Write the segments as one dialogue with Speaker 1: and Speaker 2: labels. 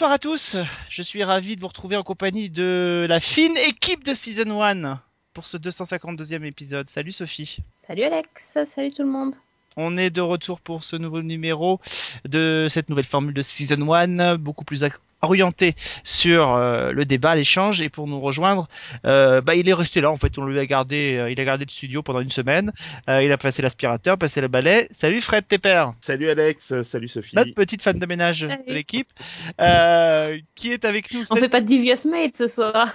Speaker 1: Bonsoir à tous, je suis ravi de vous retrouver en compagnie de la fine équipe de Season 1 pour ce 252e épisode. Salut Sophie.
Speaker 2: Salut Alex, salut tout le monde.
Speaker 1: On est de retour pour ce nouveau numéro de cette nouvelle formule de Season 1, beaucoup plus ac- orienté sur euh, le débat, l'échange, et pour nous rejoindre, euh, bah, il est resté là en fait, on lui a gardé, euh, il a gardé le studio pendant une semaine, Euh, il a passé l'aspirateur, passé le balai. Salut Fred Tepper,
Speaker 3: Salut Alex, salut Sophie.
Speaker 1: notre petite fan de ménage
Speaker 2: Salut.
Speaker 1: de l'équipe, euh, qui est avec nous?
Speaker 2: On
Speaker 1: cette
Speaker 2: fait pas de Devious Mate ce soir.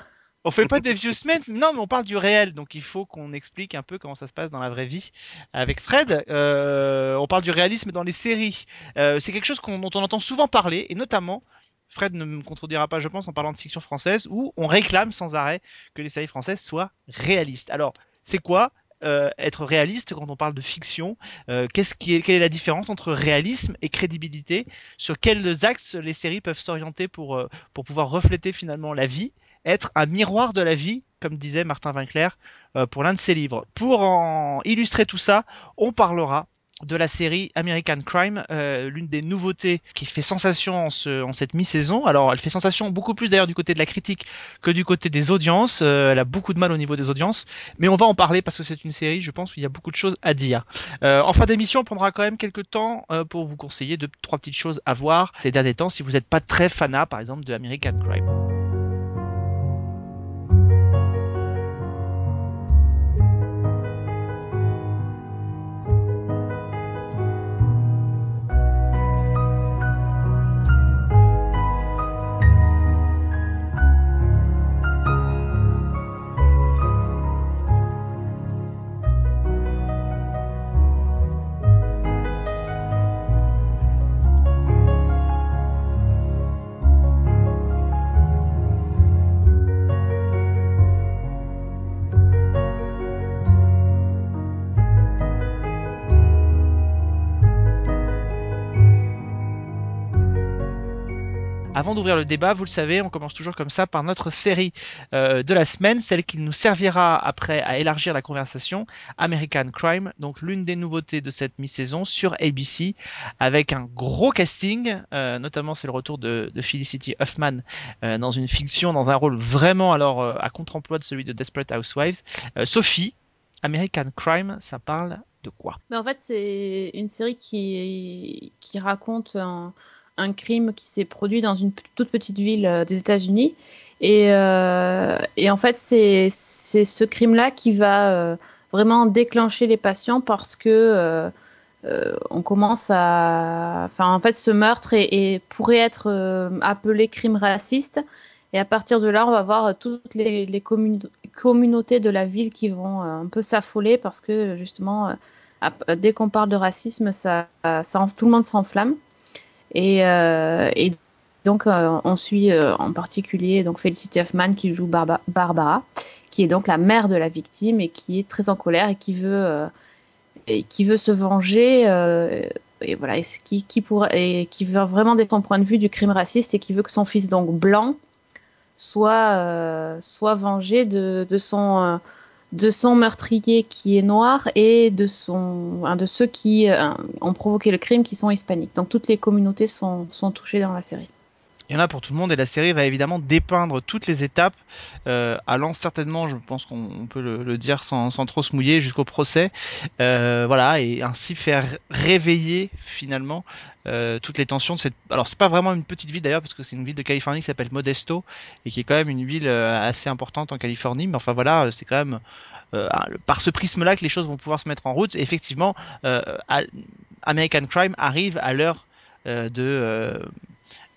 Speaker 1: On fait pas des vieux semaines, non, mais on parle du réel, donc il faut qu'on explique un peu comment ça se passe dans la vraie vie. Avec Fred, euh, on parle du réalisme dans les séries. Euh, c'est quelque chose qu'on- dont on entend souvent parler, et notamment, Fred ne me contredira pas, je pense, en parlant de fiction française, où on réclame sans arrêt que les séries françaises soient réalistes. Alors, c'est quoi euh, être réaliste quand on parle de fiction? Euh, Quelle est la différence entre réalisme et crédibilité? Sur quels axes les séries peuvent s'orienter pour, euh, pouvoir refléter finalement la vie? Être un miroir de la vie, comme disait Martin Winkler pour l'un de ses livres. Pour illustrer tout ça, on parlera de la série American Crime, euh, l'une des nouveautés qui fait sensation en, ce- en cette mi-saison. Alors, elle fait sensation beaucoup plus d'ailleurs du côté de la critique que du côté des audiences. Euh, elle a beaucoup de mal au niveau des audiences, mais on va en parler parce que c'est une série, je pense, où il y a beaucoup de choses à dire. Euh, en fin d'émission, on prendra quand même quelques temps pour vous conseiller deux, trois petites choses à voir ces derniers temps si vous n'êtes pas très fanat, par exemple, de American Crime. D'ouvrir le débat, vous le savez, on commence toujours comme ça par notre série euh, de la semaine, celle qui nous servira après à élargir la conversation, American Crime, donc l'une des nouveautés de cette mi-saison sur ABC, avec un gros casting, euh, notamment c'est le retour de, Felicity Huffman euh, dans une fiction, dans un rôle vraiment alors à contre-emploi de celui de Desperate Housewives. Sophie, American Crime, ça parle de quoi?
Speaker 2: En fait, c'est une série qui, raconte un crime qui s'est produit dans une toute petite ville euh, des États-Unis. Et, euh, en fait, c'est ce crime-là qui va euh, vraiment déclencher les patients parce que on commence à. Enfin, en fait, ce meurtre pourrait être appelé crime raciste. Et à partir de là, on va voir toutes les, les commun- communautés de la ville qui vont un peu s'affoler parce que justement, dès qu'on parle de racisme, tout le monde s'enflamme. Et, euh, et donc, euh, on suit euh, en particulier donc Felicity Huffman qui joue Barba- Barbara, qui est donc la mère de la victime et qui est très en colère et qui veut, qui veut se venger. et voilà, qui, qui pourrait, et qui veut vraiment défendre son point de vue du crime raciste et qui veut que son fils donc blanc soit, soit vengé de, de son, de son meurtrier qui est noir et de, son, un de ceux qui euh, ont provoqué le crime qui sont hispaniques. Donc toutes les communautés sont touchées dans la série.
Speaker 1: Il y en a pour tout le monde et la série va évidemment dépeindre toutes les étapes, euh, allant certainement, je pense qu'on on peut le, dire sans, trop se mouiller, jusqu'au procès, euh, voilà, et ainsi faire réveiller finalement euh, toutes les tensions de cette. Alors c'est pas vraiment une petite ville d'ailleurs parce que c'est une ville de Californie qui s'appelle Modesto et qui est quand même une ville assez importante en Californie, mais enfin voilà, c'est quand même par ce prisme-là que les choses vont pouvoir se mettre en route. Et effectivement, American Crime arrive à l'heure de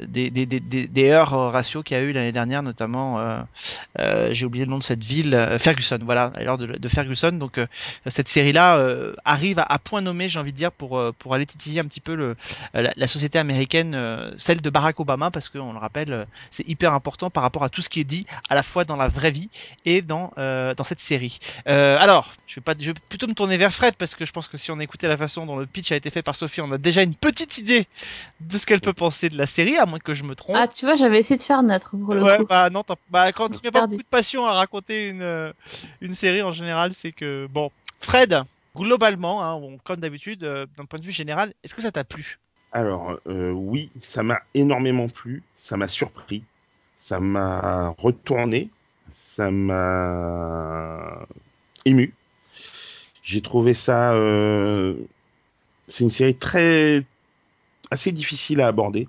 Speaker 1: des, des, des, des, ratio qu'il y a eu l'année dernière, notamment, euh, euh, j'ai oublié le nom de cette ville, euh, Ferguson, voilà, à l'heure de, Ferguson. Donc cette série-là arrive à, point nommé, j'ai envie de dire, pour, pour aller titiller un petit peu le, la, société américaine, celle de Barack Obama, parce qu'on le rappelle, c'est hyper important par rapport à tout ce qui est dit, à la fois dans la vraie vie et dans, dans cette série. Alors, je vais, pas, je vais plutôt me tourner vers Fred, parce que je pense que si on écoutait la façon dont le pitch a été fait par Sophie, on a déjà une petite idée de ce qu'elle peut penser de la série, moins que je me trompe.
Speaker 2: Ah, tu vois, j'avais essayé de faire neutre pour le
Speaker 1: ouais,
Speaker 2: coup.
Speaker 1: bah non, bah, quand tu mets pas beaucoup de passion à raconter une, euh, une série en général, c'est que bon. Fred, globalement, hein, on- comme d'habitude, euh, d'un point de vue général, est-ce que ça t'a plu?
Speaker 3: Alors, euh, oui, ça m'a énormément plu, ça m'a surpris, ça m'a retourné, ça m'a ému. J'ai trouvé ça. euh, C'est une série très. assez difficile à aborder.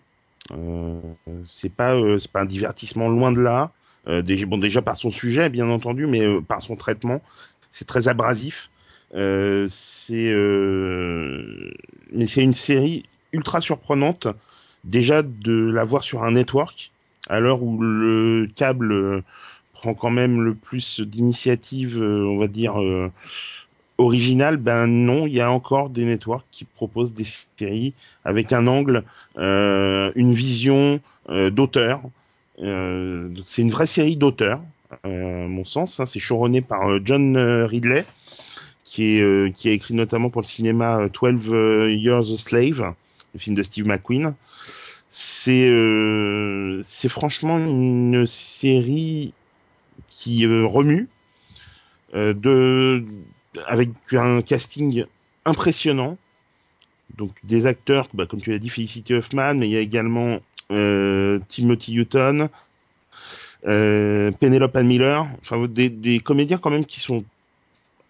Speaker 3: Euh, c'est pas, euh, c'est pas un divertissement loin de là. Euh, déjà, bon, déjà par son sujet, bien entendu, mais par son traitement, c'est très abrasif. Euh, c'est, euh, mais c'est une série ultra surprenante déjà de la voir sur un network à l'heure où le câble prend quand même le plus d'initiatives, on va dire originales. Ben non, il y a encore des networks qui proposent des séries avec un angle, une vision euh, d'auteur. Euh, c'est une vraie série d'auteur, euh, à mon sens. hein. c'est showrunné par euh, John euh, Ridley, qui, est, euh, qui a écrit notamment pour le cinéma euh, 12 Years a Slave, le film de Steve McQueen. C'est euh, c'est franchement une série qui euh, remue, euh, de, avec un casting impressionnant. Donc des acteurs, bah, comme tu l'as dit, Felicity Huffman, mais il y a également euh, Timothy Hutton, euh, Penelope Ann Miller, enfin des, des comédiens quand même qui sont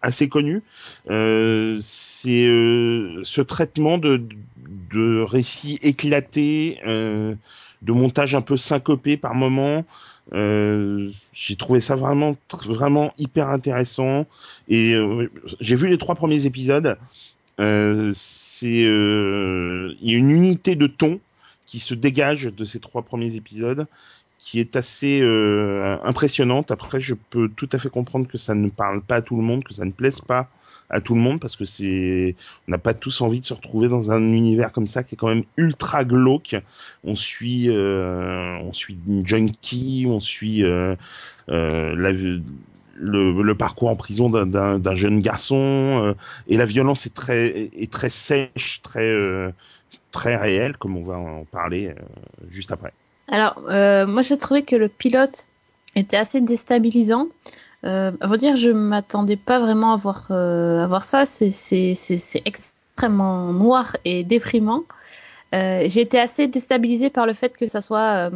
Speaker 3: assez connus. Euh, c'est euh, ce traitement de, de récits éclatés, euh, de montage un peu syncopé par moments. Euh, j'ai trouvé ça vraiment, vraiment hyper intéressant. Et euh, j'ai vu les trois premiers épisodes. Euh, euh, il y a une unité de ton qui se dégage de ces trois premiers épisodes, qui est assez euh, impressionnante. Après, je peux tout à fait comprendre que ça ne parle pas à tout le monde, que ça ne plaise pas à tout le monde, parce que c'est, on n'a pas tous envie de se retrouver dans un univers comme ça qui est quand même ultra glauque. On suit, euh, on suit une junkie, on suit la, le, parcours en prison d'un- jeune garçon, euh, et la violence est très, est très sèche, très, euh, très réelle, comme on va en parler euh, juste après.
Speaker 2: Alors, moi, j'ai trouvé que le pilote était assez déstabilisant. Euh, à vrai dire, je m'attendais pas vraiment à voir, euh, à voir ça. C'est- extrêmement noir et déprimant. J'ai été assez déstabilisée par le fait que ça soit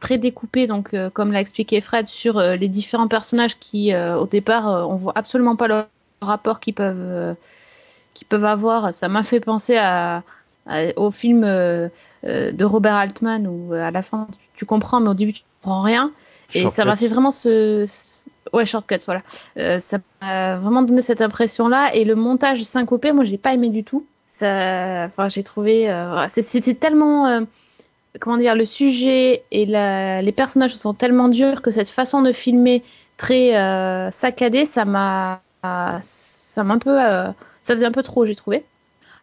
Speaker 2: très découpé, donc euh, comme l'a expliqué Fred, sur euh, les différents personnages qui, euh, au départ, euh, on voit absolument pas le rapport qu'ils peuvent, euh, peuvent avoir. Ça m'a fait penser à, au film euh, euh, de Robert Altman où euh, à la fin tu, comprends, mais au début tu comprends rien. Et ça m'a fait vraiment ce, ce- ouais shortcuts voilà. Euh, ça m'a vraiment donné cette impression là et le montage syncopé, moi j'ai pas aimé du tout. Ça, enfin j'ai trouvé, euh, c'était tellement euh, comment dire, le sujet et les personnages sont tellement durs que cette façon de filmer très euh, saccadée, ça m'a, ça m'a un peu, euh, ça faisait un peu trop, j'ai trouvé.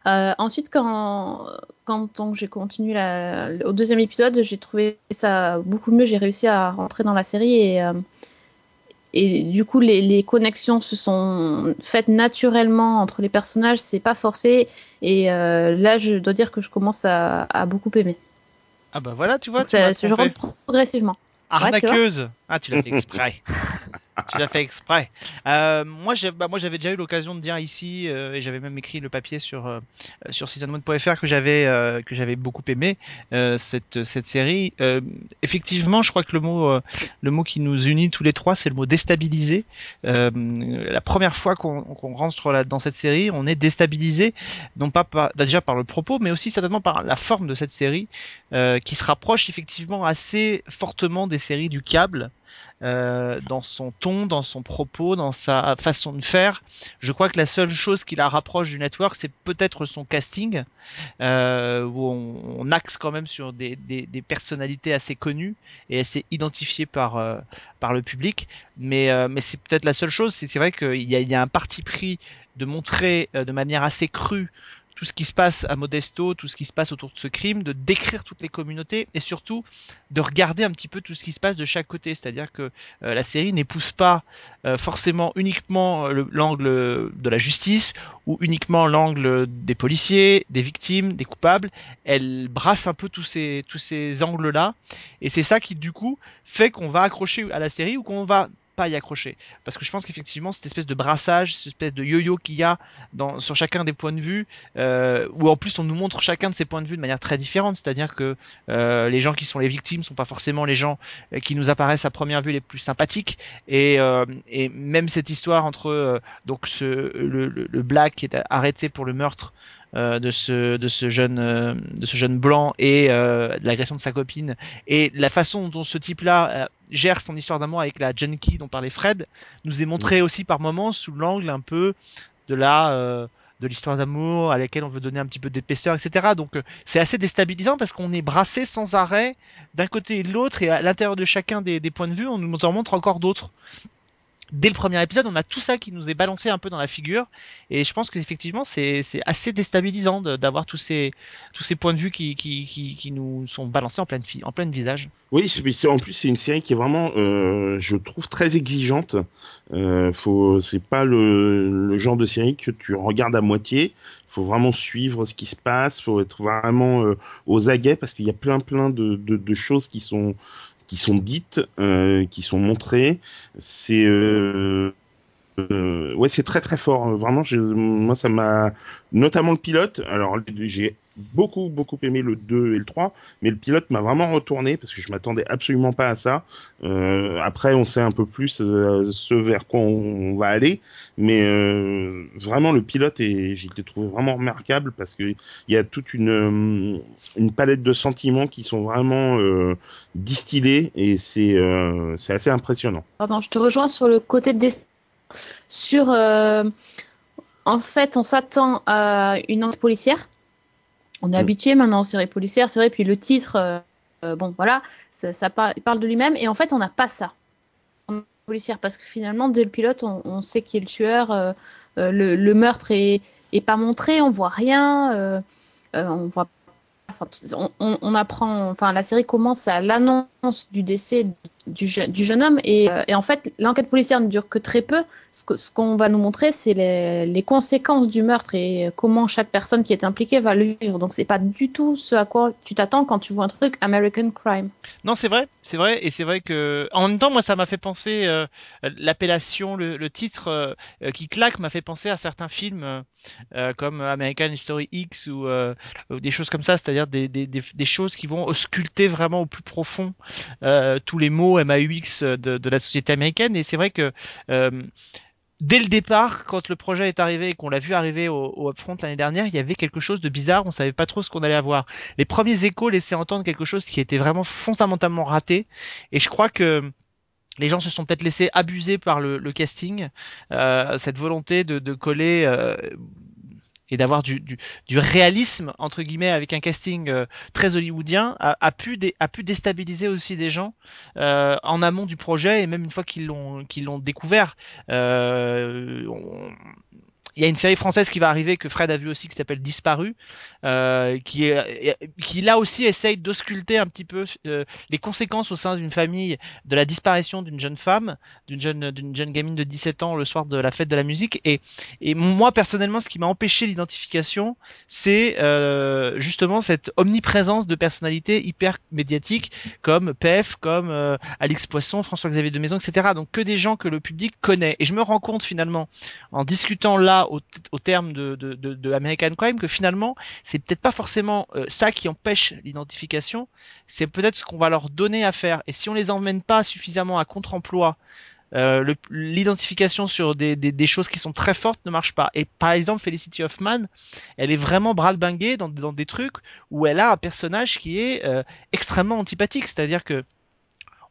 Speaker 2: Euh, ensuite, quand, quand j'ai continué au deuxième épisode, j'ai trouvé ça beaucoup mieux. J'ai réussi à rentrer dans la série et, du coup, les, connexions se sont faites naturellement entre les personnages. C'est pas forcé. Et là, je dois dire que je commence à beaucoup aimer.
Speaker 1: Ah bah voilà, tu vois,
Speaker 2: Donc,
Speaker 1: tu
Speaker 2: ça- je
Speaker 1: trompé.
Speaker 2: rentre progressivement. Ouais, tu vois.
Speaker 1: Arnaqueuse Ah, tu l'as fait exprès. tu l'as fait exprès. Euh, moi, bah, j'avais déjà eu l'occasion de dire ici, euh, et j'avais même écrit le papier sur euh, sur season1.fr que j'avais euh, que j'avais beaucoup aimé euh, cette cette série. Euh, effectivement, je crois que le mot le mot qui nous unit tous les trois, c'est le mot déstabilisé. La première fois qu'on qu'on rentre dans cette série, on est déstabilisé, non pas par, déjà par le propos, mais aussi certainement par la forme de cette série, qui se rapproche effectivement assez fortement des séries du câble. Euh, dans son ton, dans son propos, dans sa façon de faire. Je crois que la seule chose qui la rapproche du network, c'est peut-être son casting, euh, où on, axe quand même sur des, des, des personnalités assez connues et assez identifiées par, euh, par le public. Mais, euh, mais c'est peut-être la seule chose. C'est vrai qu'il y y a un parti pris de montrer euh, de manière assez crue tout ce qui se passe à Modesto, tout ce qui se passe autour de ce crime, de décrire toutes les communautés et surtout de regarder un petit peu tout ce qui se passe de chaque côté. C'est-à-dire que euh, la série n'épouse pas euh, forcément uniquement le- l'angle de la justice ou uniquement l'angle des policiers, des victimes, des coupables. Elle brasse un peu tous ces, tous ces angles-là et c'est ça qui du coup fait qu'on va accrocher à la série ou qu'on va pas y accrocher. Parce que je pense qu'effectivement, cette espèce de brassage, cette espèce de yo-yo qu'il y a dans, sur chacun des points de vue, euh, où en plus on nous montre chacun de ces points de vue de manière très différente, c'est-à-dire que euh, les gens qui sont les victimes sont pas forcément les gens euh, qui nous apparaissent à première vue les plus sympathiques, et, et même cette histoire entre donc ce, le, le Black qui est arrêté pour le meurtre euh, de ce de ce jeune euh, de ce jeune blanc et euh, de l'agression de sa copine et la façon dont ce type-là gère son histoire d'amour avec la junkie dont parlait Fred nous est montré aussi par moments sous l'angle un peu de la de l'histoire d'amour à laquelle on veut donner un petit peu d'épaisseur, etc. Donc c'est assez déstabilisant parce qu'on est brassé sans arrêt d'un côté et de l'autre et à l'intérieur de chacun des, des points de vue on nous en montre encore d'autres. Dès le premier épisode, on a tout ça qui nous est balancé un peu dans la figure, et je pense qu'effectivement c'est assez déstabilisant d'avoir tous ces points de vue qui nous sont balancés en pleine en plein visage.
Speaker 3: Oui, en plus c'est une série qui est vraiment, euh, je trouve très exigeante. Euh, c'est pas le, genre de série que tu regardes à moitié. Faut vraiment suivre ce qui se passe. Faut être vraiment euh, aux aguets parce qu'il y a plein plein de choses qui sont qui sont dites, euh, qui sont montrées. C'est euh, euh, ouais, c'est très très fort. Vraiment, je, moi ça m'a notamment le pilote. Alors j'ai beaucoup beaucoup aimé le 2 et le 3 mais le pilote m'a vraiment retourné parce que je m'attendais absolument pas à ça. Euh, après, on sait un peu plus euh, ce vers quoi on, va aller, mais euh, vraiment le pilote et j'ai été trouvé vraiment remarquable parce que il y a toute une euh, une palette de sentiments qui sont vraiment euh, distillés et c'est c'est assez impressionnant.
Speaker 2: Pardon, je te rejoins sur le côté des... Sur, en fait, on s'attend à une enquête policière. On est
Speaker 3: Mm.
Speaker 2: habitué maintenant aux séries policières, c'est vrai. Puis le titre, euh, euh, bon, voilà, ça, ça par- il parle de lui-même. Et en fait, on n'a pas ça. En policière, parce que finalement, dès le pilote, on, on sait qui est le tueur. euh, le, le meurtre est, est pas montré, on voit rien. on voit Enfin, on, on- on apprend, enfin, la série commence à l'annonce du décès du, je- du jeune homme et, euh, et en fait, l'enquête policière ne dure que très peu. Ce qu'on va nous montrer, c'est les, conséquences du meurtre et comment chaque personne qui est impliquée va le vivre. Donc, c'est pas du tout ce à quoi tu t'attends quand tu vois un truc American Crime.
Speaker 1: Non, c'est vrai, c'est vrai, et c'est vrai que en même temps, moi, ça m'a fait penser euh, l'appellation, le, titre euh, euh, qui claque m'a fait penser à certains films euh, euh, comme American History X ou, euh, des choses comme ça, c'est-à-dire des, des, choses qui vont ausculter vraiment au plus profond euh, tous les mots MAUX de, de la société américaine. Et c'est vrai que euh, dès le départ, quand le projet est arrivé et qu'on l'a vu arriver au, au Upfront l'année dernière, il y avait quelque chose de bizarre, on savait pas trop ce qu'on allait avoir. Les premiers échos laissaient entendre quelque chose qui était vraiment fondamentalement raté, et je crois que les gens se sont peut-être laissés abuser par le, casting, euh, cette volonté de, de coller euh, et d'avoir du, du, du, réalisme entre guillemets avec un casting euh, très hollywoodien a, a, pu dé, a pu déstabiliser aussi des gens euh, en amont du projet et même une fois qu'ils l'ont qu'ils l'ont découvert. Euh, on... Il y a une série française qui va arriver que Fred a vu aussi qui s'appelle Disparu, euh, qui, qui là aussi essaye d'ausculter un petit peu euh, les conséquences au sein d'une famille de la disparition d'une jeune femme, d'une jeune, jeune gamine de 17 ans le soir de la fête de la musique. Et, et moi personnellement, ce qui m'a empêché l'identification, c'est euh, justement cette omniprésence de personnalités hyper médiatiques comme PF, comme euh, Alix Poisson, François-Xavier de Maison, etc. Donc que des gens que le public connaît. Et je me rends compte finalement, en discutant là au, terme de, American Crime, que finalement, c'est peut-être pas forcément euh, ça qui empêche l'identification, c'est peut-être ce qu'on va leur donner à faire. Et si on les emmène pas suffisamment à contre-emploi, euh, l'identification sur des, des, choses qui sont très fortes ne marche pas. Et par exemple, Felicity Huffman, elle est vraiment bras-le-banguée dans, dans, des trucs où elle a un personnage qui est euh, extrêmement antipathique. C'est-à-dire que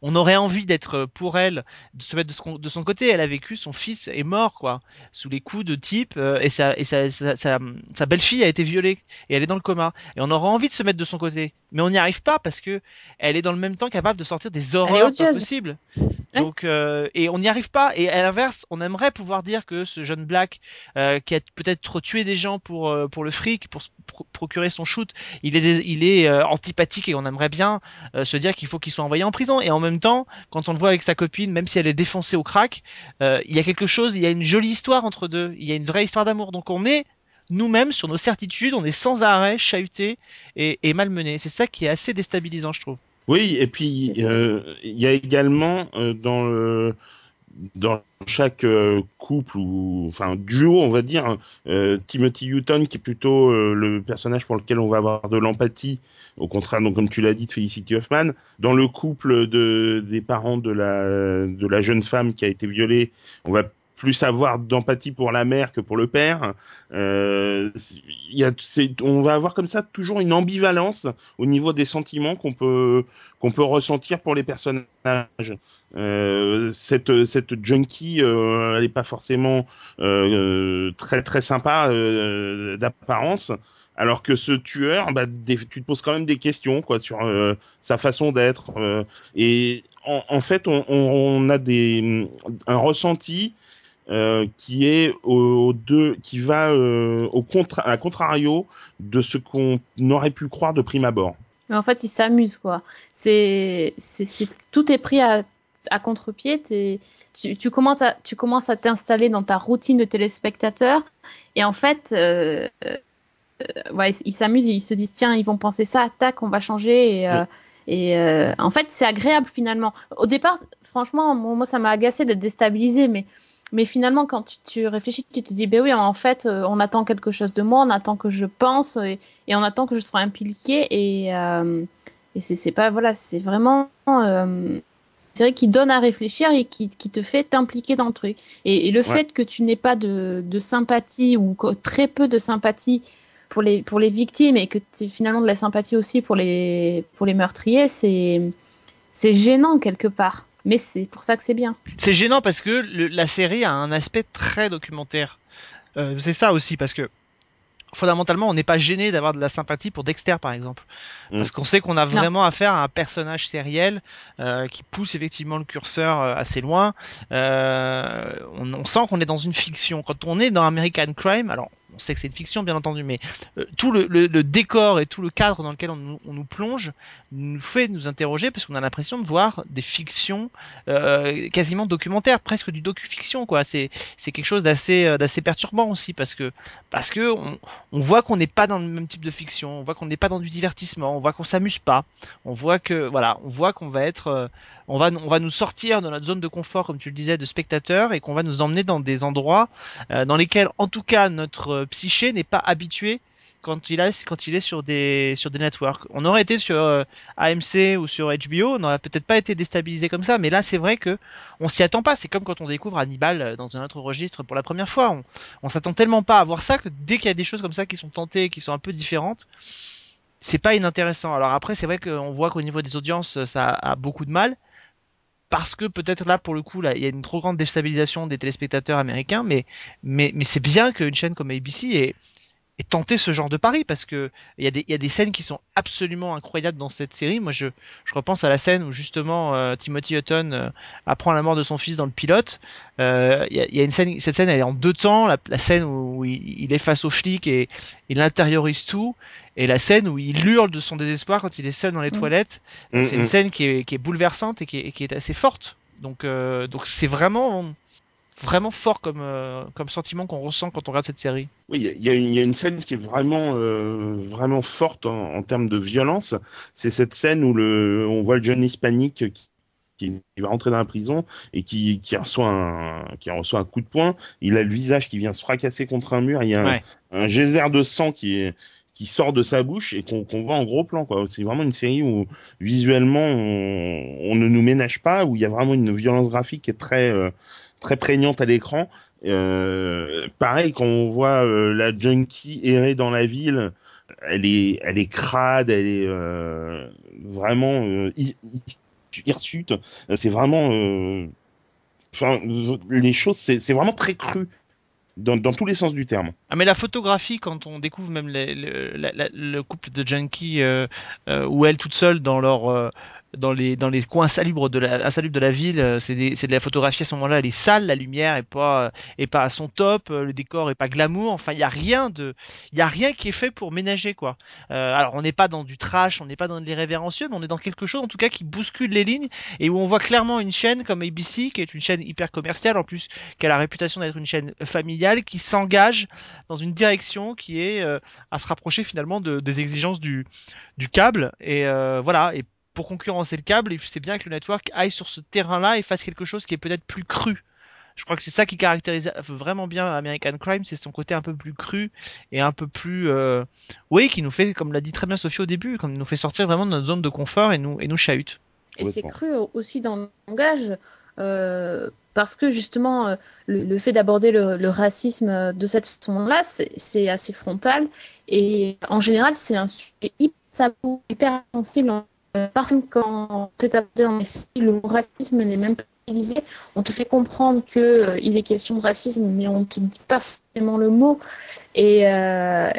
Speaker 1: on aurait envie d'être pour elle, de se mettre de son, de son, côté. Elle a vécu, son fils est mort, quoi, sous les coups de type, euh, et, sa, et sa, sa, sa, sa belle-fille a été violée, et elle est dans le coma. Et on aurait envie de se mettre de son côté, mais on n'y arrive pas parce que elle est dans le même temps capable de sortir des horreurs possibles.
Speaker 2: Ouais.
Speaker 1: Donc euh, et on n'y arrive pas. Et à l'inverse, on aimerait pouvoir dire que ce jeune Black euh, qui a peut-être tué des gens pour euh, pour le fric, pour se pro- procurer son shoot, il est il est euh, antipathique et on aimerait bien euh, se dire qu'il faut qu'il soit envoyé en prison. Et en même temps, quand on le voit avec sa copine, même si elle est défoncée au crack, euh, il y a quelque chose, il y a une jolie histoire entre deux. Il y a une vraie histoire d'amour. Donc on est nous-mêmes sur nos certitudes, on est sans arrêt chahuté et, et malmené. C'est ça qui est assez déstabilisant, je trouve.
Speaker 3: Oui, et puis euh, il y a également euh, dans le dans chaque euh, couple ou enfin duo, on va dire, euh, Timothy Hutton qui est plutôt euh, le personnage pour lequel on va avoir de l'empathie, au contraire, donc comme tu l'as dit, de Felicity Huffman. Dans le couple de des parents de la de la jeune femme qui a été violée, on va plus avoir d'empathie pour la mère que pour le père. Euh, y a, on va avoir comme ça toujours une ambivalence au niveau des sentiments qu'on peut qu'on peut ressentir pour les personnages. Euh, cette cette junkie, euh, elle est pas forcément euh, très très sympa euh, d'apparence, alors que ce tueur, bah, tu te poses quand même des questions quoi sur euh, sa façon d'être. euh, et en, fait, on, a des un ressenti euh, qui est au, deux, qui va au à contrario de ce qu'on aurait pu croire de prime abord.
Speaker 2: Mais en fait, il s'amuse, quoi. C'est, tout est pris à, contre-pied. Tu, commences à, tu commences à t'installer dans ta routine de téléspectateur. Et en fait, ouais, il s'amuse, ils se disent, tiens, ils vont penser ça, tac, on va changer. Et, euh, et euh, en fait, c'est agréable finalement. Au départ, franchement, moi, ça m'a agacé d'être déstabilisé, mais, mais finalement, quand tu, tu réfléchis, tu te dis, ben oui, en fait, euh, on attend quelque chose de moi, on attend que je pense. Et, et on attend que je sois impliquée et, euh, et c'est pas voilà c'est vraiment euh, c'est vrai qui donne à réfléchir et qui, qui te fait t'impliquer dans le truc et, et le fait que tu n'aies pas de, de sympathie ou très peu de sympathie pour les pour les victimes et que tu finalement de la sympathie aussi pour les pour les meurtriers c'est c'est gênant quelque part mais c'est pour ça que c'est bien
Speaker 1: C'est gênant parce que le- la série a un aspect très documentaire. Euh, c'est ça aussi parce que fondamentalement, on n'est pas gêné d'avoir de la sympathie pour Dexter, par exemple,
Speaker 3: Mm.
Speaker 1: parce qu'on sait qu'on a vraiment affaire à un personnage sériel euh, qui pousse effectivement le curseur euh, assez loin. Euh, on, on sent qu'on est dans une fiction. Quand on est dans American Crime, alors on sait que c'est une fiction, bien entendu, mais euh, tout le, le- le décor et tout le cadre dans lequel on, nous- on nous plonge nous fait nous interroger parce qu'on a l'impression de voir des fictions euh, quasiment documentaires, presque du docu-fiction, quoi. C'est c'est quelque chose d'assez euh, d'assez perturbant aussi parce que parce que on, on voit qu'on n'est pas dans le même type de fiction, on voit qu'on n'est pas dans du divertissement, on voit qu'on s'amuse pas, on voit que voilà, on voit qu'on va être euh, on va on va nous sortir de notre zone de confort comme tu le disais de spectateur et qu'on va nous emmener dans des endroits euh, dans lesquels en tout cas notre euh, psyché n'est pas habitué quand il, a, quand il est sur des, sur des networks. On aurait été sur euh, AMC ou sur HBO, on n'aurait peut-être pas été déstabilisé comme ça, mais là c'est vrai que on s'y attend pas. C'est comme quand on découvre Hannibal euh, dans un autre registre pour la première fois. On, on s'attend tellement pas à voir ça que dès qu'il y a des choses comme ça qui sont tentées, qui sont un peu différentes, c'est pas inintéressant. Alors après, c'est vrai qu'on voit qu'au niveau des audiences, ça a beaucoup de mal. Parce que peut-être là, pour le coup, là, il y a une trop grande déstabilisation des téléspectateurs américains, mais, mais, c'est bien qu'une chaîne comme ABC ait, tenté ce genre de pari, parce que il y, a des, y a des scènes qui sont absolument incroyables dans cette série. Moi, je, je repense à la scène où justement euh, Timothy Hutton euh, apprend la mort de son fils dans le pilote. Euh, Il y, a, une scène, cette scène, elle est en deux temps. La, la scène où il, il est face aux flics et il intériorise tout, et la scène où il hurle de son désespoir quand il est seul dans les
Speaker 2: Mhm.
Speaker 1: toilettes.
Speaker 3: Mm,
Speaker 1: C'est
Speaker 3: mm.
Speaker 1: une scène qui est, qui est bouleversante et qui est, qui est assez forte. Donc, euh, donc c'est vraiment, vraiment fort comme, euh, comme sentiment qu'on ressent quand on regarde cette série.
Speaker 3: Oui, il y a- il y, a une- scène qui est vraiment, euh, vraiment forte en, en termes de violence. C'est cette scène où le, on voit le jeune hispanique qui, qui- qui va rentrer dans la prison et qui, qui, reçoit un, qui reçoit un coup de poing. Il a le visage qui vient se fracasser contre un mur. Il y a un,
Speaker 1: Ouais.
Speaker 3: un geyser de sang qui, est, qui sort de sa bouche et qu'on qu'on voit en gros plan. quoi. C'est vraiment une série où visuellement on, on ne nous ménage pas, où il y a vraiment une violence graphique qui est très, euh, très prégnante à l'écran. Euh, pareil, quand on voit euh, la junkie errer dans la ville, elle est, elle est crade, elle est euh, vraiment euh, hi- hi- hirsute. C'est vraiment, euh, enfin, les choses, c'est vraiment très cru dans, dans tous les sens du terme.
Speaker 1: Ah mais la photographie quand on découvre même le couple de junkies euh, euh, ou elle toute seule dans leur euh, dans les dans les coins insalubres de la insalubres de la ville. euh, C'est de la photographie à ce moment-là, elle est sale, la lumière est pas est pas à son top, euh, le décor est pas glamour. Enfin, il y a rien de il y a rien qui est fait pour ménager quoi. Euh, alors on n'est pas dans du trash, on n'est pas dans de l'irrévérencieux, mais on est dans quelque chose en tout cas qui bouscule les lignes et où on voit clairement une chaîne comme ABC qui est une chaîne hyper commerciale en plus qui a la réputation d'être une chaîne familiale qui s'engage dans une direction qui est euh, à se rapprocher finalement de, des exigences du, du câble et euh, voilà pour concurrencer le câble il- c'est bien que le network aille sur ce terrain-là et fasse quelque chose qui est peut-être plus cru je crois que c'est ça qui caractérise vraiment bien American Crime c'est son côté un peu plus cru et un peu plus euh, oui qui nous fait comme l'a dit très bien Sophie au début comme nous fait sortir vraiment de notre zone de confort et nous et nous chahute
Speaker 2: Et c'est cru aussi dans le langage, euh, parce que justement, euh, le, le fait d'aborder le, le racisme de cette façon-là, c'est c'est assez frontal. Et en général, c'est un sujet hyper tabou, hyper sensible. Euh, par exemple, quand c'est abordé dans les séries, le mot racisme n'est même pas utilisé. On te fait comprendre qu'il est question de racisme, mais on ne te dit pas forcément le mot. Et, euh,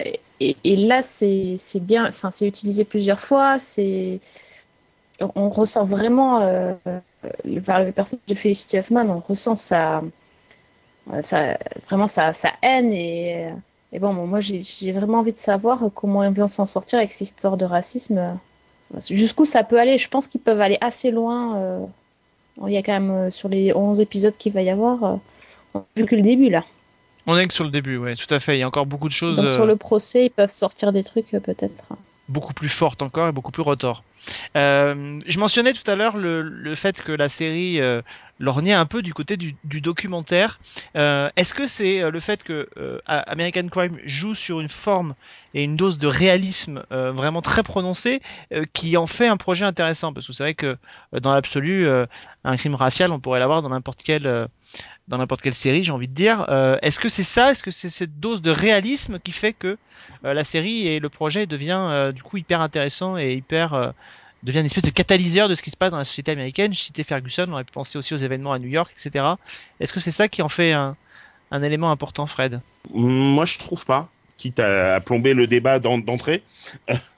Speaker 2: là, c'est bien, enfin, c'est utilisé plusieurs fois. On- on ressent vraiment, euh, euh, vers le personnage de Felicity Huffman, on ressent sa, euh, vraiment sa, haine. Et, bon, moi, j'ai vraiment envie de savoir comment ils vont s'en sortir avec cette histoire de racisme. Jusqu'où ça peut aller? Je pense qu'ils peuvent aller assez loin. euh. Il y a quand même, euh, sur les 11 épisodes qu'il va y avoir, euh, on n'a vu que le début, là.
Speaker 1: on est que sur le début ouais tout à fait il y a encore beaucoup de choses
Speaker 2: Donc, sur le procès, ils peuvent sortir des trucs, peut-être.
Speaker 1: beaucoup plus forte encore et beaucoup plus retors. Euh, je mentionnais tout à l'heure le, le fait que la série euh, lorgnait un peu du côté du, du documentaire. Euh, Est-ce que c'est le fait que American Crime joue sur une forme et une dose de réalisme euh, vraiment très prononcée euh, qui en fait un projet intéressant Parce que c'est vrai que euh, dans l'absolu, euh, un crime racial, on pourrait l'avoir dans n'importe quelle euh, dans n'importe quelle série, j'ai envie de dire. Est-ce que c'est ça? Est-ce que c'est cette dose de réalisme qui fait que la série et le projet devient du coup hyper intéressant et hyper devient une espèce de catalyseur de ce qui se passe dans la société américaine? Je citais Ferguson, on aurait pu penser aussi aux événements à New York, etc. Est-ce que c'est ça qui en fait un, un élément important, Fred?
Speaker 3: Moi, je trouve pas. Quitte à, à plomber le débat d'en- d'entrée.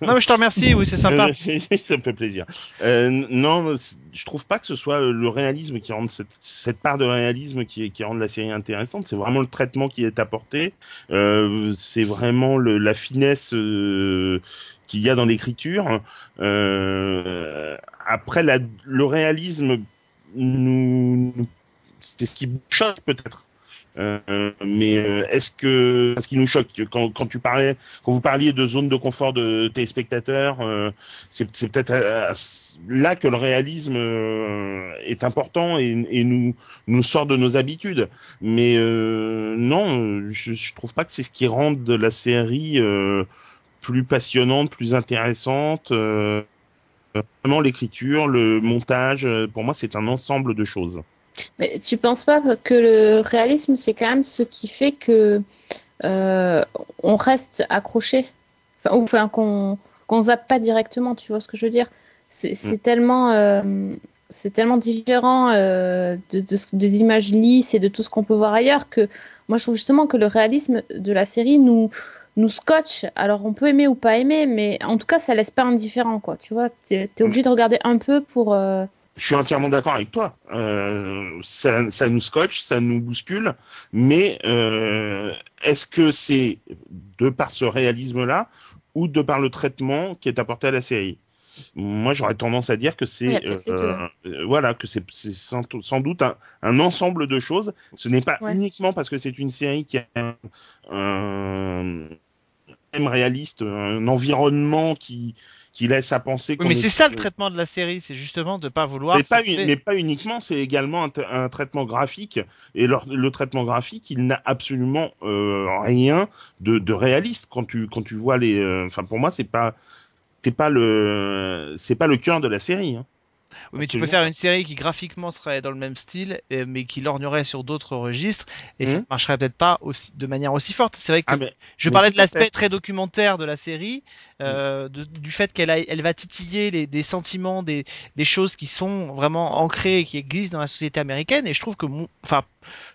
Speaker 1: Non, mais je te remercie, oui, c'est sympa.
Speaker 3: Ça me fait plaisir. Euh, non, je trouve pas que ce soit le réalisme qui rende cette, cette part de réalisme qui, qui rend la série intéressante. C'est vraiment le traitement qui est apporté. Euh, c'est vraiment le, la finesse euh, qu'il y a dans l'écriture. Euh, après, la, le réalisme nous, nous- c'est ce qui choque peut-être. Euh, mais euh, est-ce que ce qui nous choque quand, quand tu parlais quand vous parliez de zone de confort de téléspectateurs, euh, c'est peut-être euh, là que le réalisme euh, est important et, et nous nous sort de nos habitudes. Mais euh, non, je, je trouve pas que c'est ce qui rend de la série plus passionnante, plus intéressante. Vraiment l'écriture, le montage, pour moi c'est un ensemble de choses.
Speaker 2: Mais tu penses pas que le réalisme, c'est quand même ce qui fait que euh, on reste accroché, enfin, ou enfin, qu'on qu'on zappe pas directement, tu vois ce que je veux dire? C'est c'est tellement, euh, c'est tellement différent euh, de, de ce- des images lisses et de tout ce qu'on peut voir ailleurs que moi je trouve justement que le réalisme de la série nous nous scotche. Alors on peut aimer ou pas aimer, mais en tout cas ça laisse pas indifférent, quoi. Tu vois, t'es es obligé de regarder un peu pour. euh,
Speaker 3: Je suis entièrement d'accord avec toi. Euh, ça, ça nous scotche, ça nous bouscule, mais euh, est-ce que c'est de par ce réalisme-là ou de par le traitement qui est apporté à la série? Moi, j'aurais tendance à dire que c'est euh, euh, voilà que c'est sans, sans doute un, un ensemble de choses. Ce n'est pas
Speaker 2: Ouais.
Speaker 3: uniquement parce que c'est une série qui a un, un thème réaliste, un environnement qui qui laisse à penser.
Speaker 1: Oui, mais
Speaker 3: est-
Speaker 1: c'est ça le traitement de la série, c'est justement de pas vouloir.
Speaker 3: mais pas,
Speaker 1: forcer.
Speaker 3: mais pas uniquement, c'est également un, tra- un traitement graphique. Et le, le traitement graphique, il n'a absolument euh, rien de, de réaliste quand tu quand tu vois les. euh, Enfin, pour moi, c'est pas c'est pas le c'est pas le cœur de la série. hein.
Speaker 1: Oui, mais tu peux faire une série qui graphiquement serait dans le même style, mais qui lorgnerait sur d'autres registres, et ça ne marcherait peut-être pas aussi, de manière aussi forte. C'est vrai que
Speaker 3: Ah, mais
Speaker 1: je parlais de l'aspect très documentaire de la série, euh, de- du fait qu'elle elle va titiller les, des sentiments, des, des choses qui sont vraiment ancrées et qui existent dans la société américaine. Et je trouve que, mon, enfin,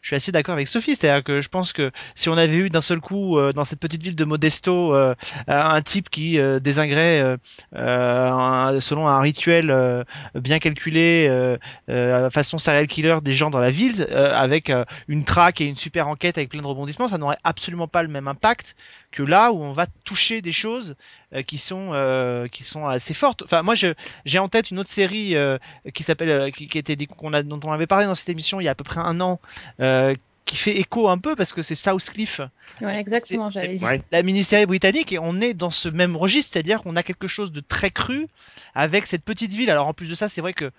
Speaker 1: je suis assez d'accord avec Sophie, c'est-à-dire que je pense que si on avait eu d'un seul coup euh, dans cette petite ville de Modesto euh, un type qui euh, désinguerait euh, euh, un- selon un rituel euh, bien calculé, euh, euh, façon serial killer des gens dans la ville, euh, avec une traque et une super enquête avec plein de rebondissements, ça n'aurait absolument pas le même impact que là où on va toucher des choses euh, qui sont euh, qui sont assez fortes. Enfin, moi, je- j'ai en tête une autre série euh, qui s'appelle euh, qui, qui était des- qu'on a dont on avait parlé dans cette émission il y a à peu près un an. euh, qui fait écho un peu parce que c'est Southcliffe
Speaker 2: Ouais, exactement, j'allais dire.
Speaker 3: Ouais.
Speaker 1: la mini-série britannique et on est dans ce même registre, c'est-à-dire qu'on a quelque chose de très cru avec cette petite ville. Alors en plus de ça, c'est vrai que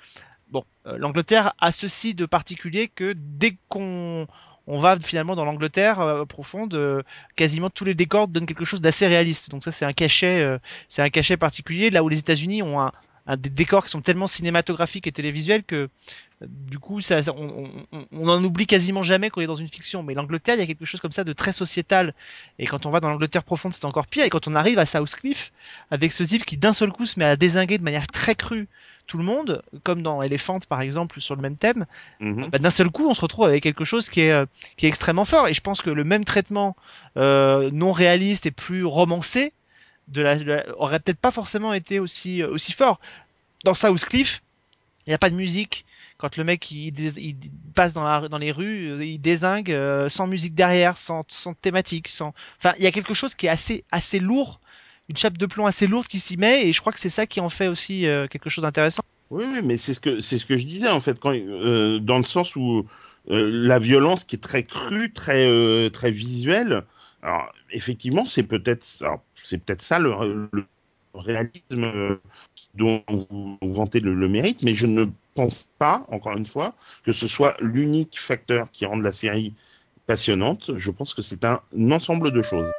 Speaker 1: bon, euh, l'Angleterre a ceci de particulier que dès qu'on on va finalement dans l'Angleterre euh, profonde, euh, quasiment tous les décors donnent quelque chose d'assez réaliste. Donc ça c'est un cachet, euh, c'est un cachet particulier. Là où les États-Unis ont un, un des décors qui sont tellement cinématographiques et télévisuels que euh, du coup, ça, on, on- on en oublie quasiment jamais qu'on est dans une fiction. Mais l'Angleterre, il y a quelque chose comme ça de très sociétal. Et quand on va dans l'Angleterre profonde, c'est encore pire. Et quand on arrive à Southcliffe, avec ce type qui d'un seul coup se met à désinguer de manière très crue tout le monde, comme dans Elephant par exemple, sur le même thème,
Speaker 3: Mhm.
Speaker 1: bah, d'un seul coup, on se retrouve avec quelque chose qui est, euh, qui est extrêmement fort. Et je pense que le même traitement euh, non réaliste et plus romancé de la, de la- aurait peut-être pas forcément été aussi, euh, aussi fort. Dans Southcliffe, il n'y a pas de musique. Quand le mec il, passe dans, la, dans les rues, il désingue euh, sans musique derrière, sans, sans thématique, sans. Enfin, il y a quelque chose qui est assez, assez lourd, une chape de plomb assez lourde qui s'y met, et je crois que c'est ça qui en fait aussi euh, quelque chose d'intéressant.
Speaker 3: Oui, mais c'est ce que c'est ce que je disais en fait, euh, dans le sens où euh, la violence qui est très crue, très très visuelle. Alors effectivement, c'est peut-être c'est peut-être ça le, réalisme dont vous vantez le, le mérite, mais je ne pense pas, encore une fois, que ce soit l'unique facteur qui rende la série passionnante. Je pense que c'est un ensemble de choses.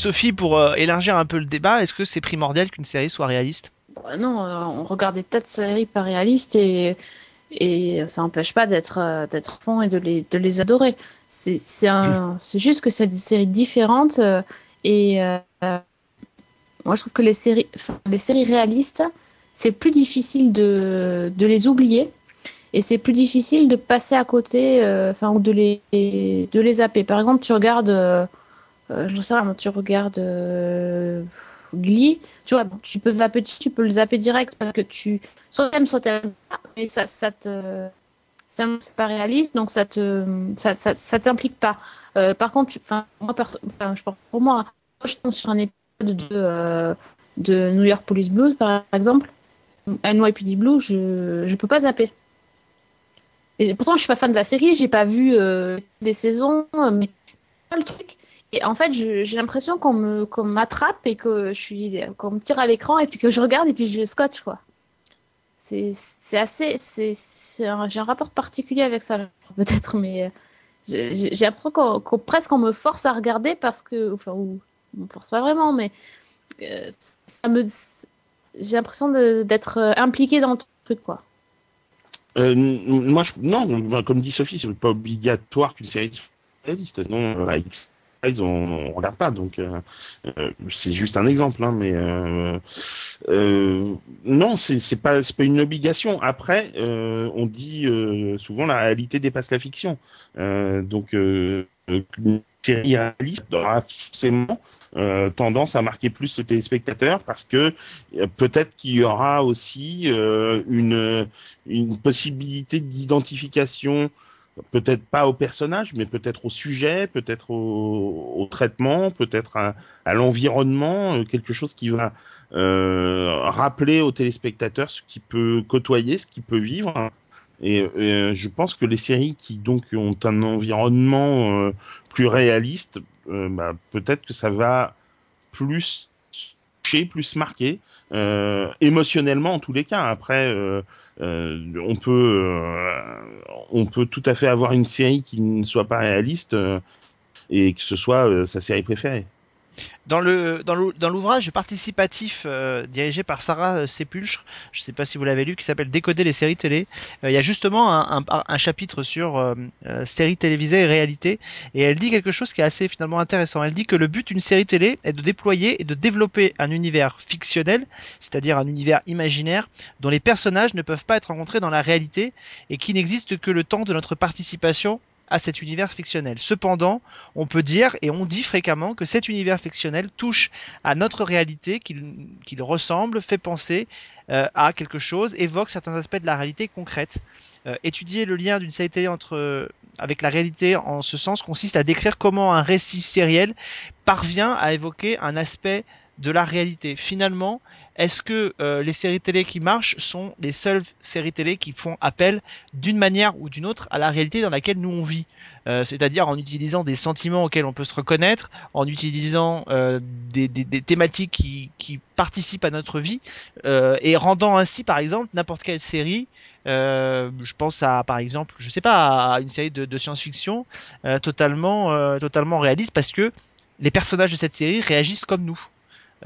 Speaker 1: Sophie, pour euh, élargir un peu le débat, est-ce que c'est primordial qu'une série soit réaliste?
Speaker 2: Bah non, euh, on regarde des tas de séries pas réalistes et, et ça n'empêche pas d'être euh, d'être fond et de les, de les adorer. C'est c'est juste que c'est des séries différentes et euh, moi je trouve que les séries, les séries réalistes, c'est plus difficile de, de les oublier et c'est plus difficile de passer à côté, euh, enfin ou de les de les zapper. Par exemple, tu regardes, euh, euh, je sais moi, tu regardes euh, Glee, tu vois, tu peux zapper tu peux le zapper direct parce que tu soit t'aimes, soit t'aimes pas, mais ça, ça te, c'est pas réaliste, donc ça te, ça, ça, ça t'implique pas. Euh, par contre, enfin, moi, enfin, je pour moi, je tombe sur un épisode de, euh, de New York Police Blues, par exemple, NYPD Blue, je, je peux pas zapper. Et pourtant, je suis pas fan de la série, j'ai pas vu euh, les saisons, mais pas le truc. Et en fait, j'ai l'impression qu'on me, qu'on m'attrape et que je suis, qu'on me tire à l'écran et puis que je regarde et puis je scotche quoi. C'est, assez, j'ai un rapport particulier avec ça peut-être, mais euh, j'ai, l'impression qu'on, qu'on- presque on me force à regarder parce que, enfin, ou on me force pas vraiment, mais euh, ça me, j'ai l'impression d'être euh, impliquée dans le truc quoi.
Speaker 3: Moi, non, ben, comme dit Sophie, c'est pas obligatoire qu'une série soit réaliste. Non, euh, X-Files, on, on regarde pas, donc euh, euh, c'est juste un exemple, hein, mais euh, euh, non, c'est pas pas une obligation. Après, euh, on dit souvent la réalité dépasse la fiction, donc une série réaliste aura forcément euh, tendance à marquer plus le téléspectateur parce que peut-être qu'il y aura aussi euh, une une possibilité d'identification, peut-être pas au personnage, mais peut-être au sujet, peut-être au, traitement, peut-être à, l'environnement, euh, quelque chose qui va euh, rappeler au téléspectateur ce qu'il peut côtoyer, ce qu'il peut vivre. Et euh, je pense que les séries qui donc ont un environnement plus réaliste, bah, peut-être que ça va plus toucher, plus marquer, émotionnellement en tous les cas. Après, on peut, euh, on peut tout à fait avoir une série qui ne soit pas réaliste euh, et que ce soit euh, sa série préférée.
Speaker 1: Dans l'ouvrage participatif euh, dirigé par Sarah euh, Sépulcre, je ne sais pas si vous l'avez lu, qui s'appelle Décoder les séries télé, euh, il y a justement un, chapitre sur séries télévisées et réalité, et elle dit quelque chose qui est assez finalement intéressant. Elle dit que le but d'une série télé est de déployer et de développer un univers fictionnel, c'est-à-dire un univers imaginaire dont les personnages ne peuvent pas être rencontrés dans la réalité et qui n'existe que le temps de notre participation à cet univers fictionnel. Cependant, on peut dire et on dit fréquemment que cet univers fictionnel touche à notre réalité, qu'il ressemble, fait penser euh, à quelque chose, évoque certains aspects de la réalité concrète. Euh, étudier le lien d'une série télé entre, avec la réalité en ce sens consiste à décrire comment un récit sériel parvient à évoquer un aspect de la réalité. Finalement, est-ce que euh, les séries télé qui marchent sont les seules séries télé qui font appel d'une manière ou d'une autre à la réalité dans laquelle nous on vit? Euh, C'est-à-dire en utilisant des sentiments auxquels on peut se reconnaître, en utilisant euh, des, thématiques qui, participent à notre vie et rendant ainsi par exemple n'importe quelle série je pense à, par exemple, je sais pas, à une série de, science-fiction totalement, totalement réaliste parce que les personnages de cette série réagissent comme nous.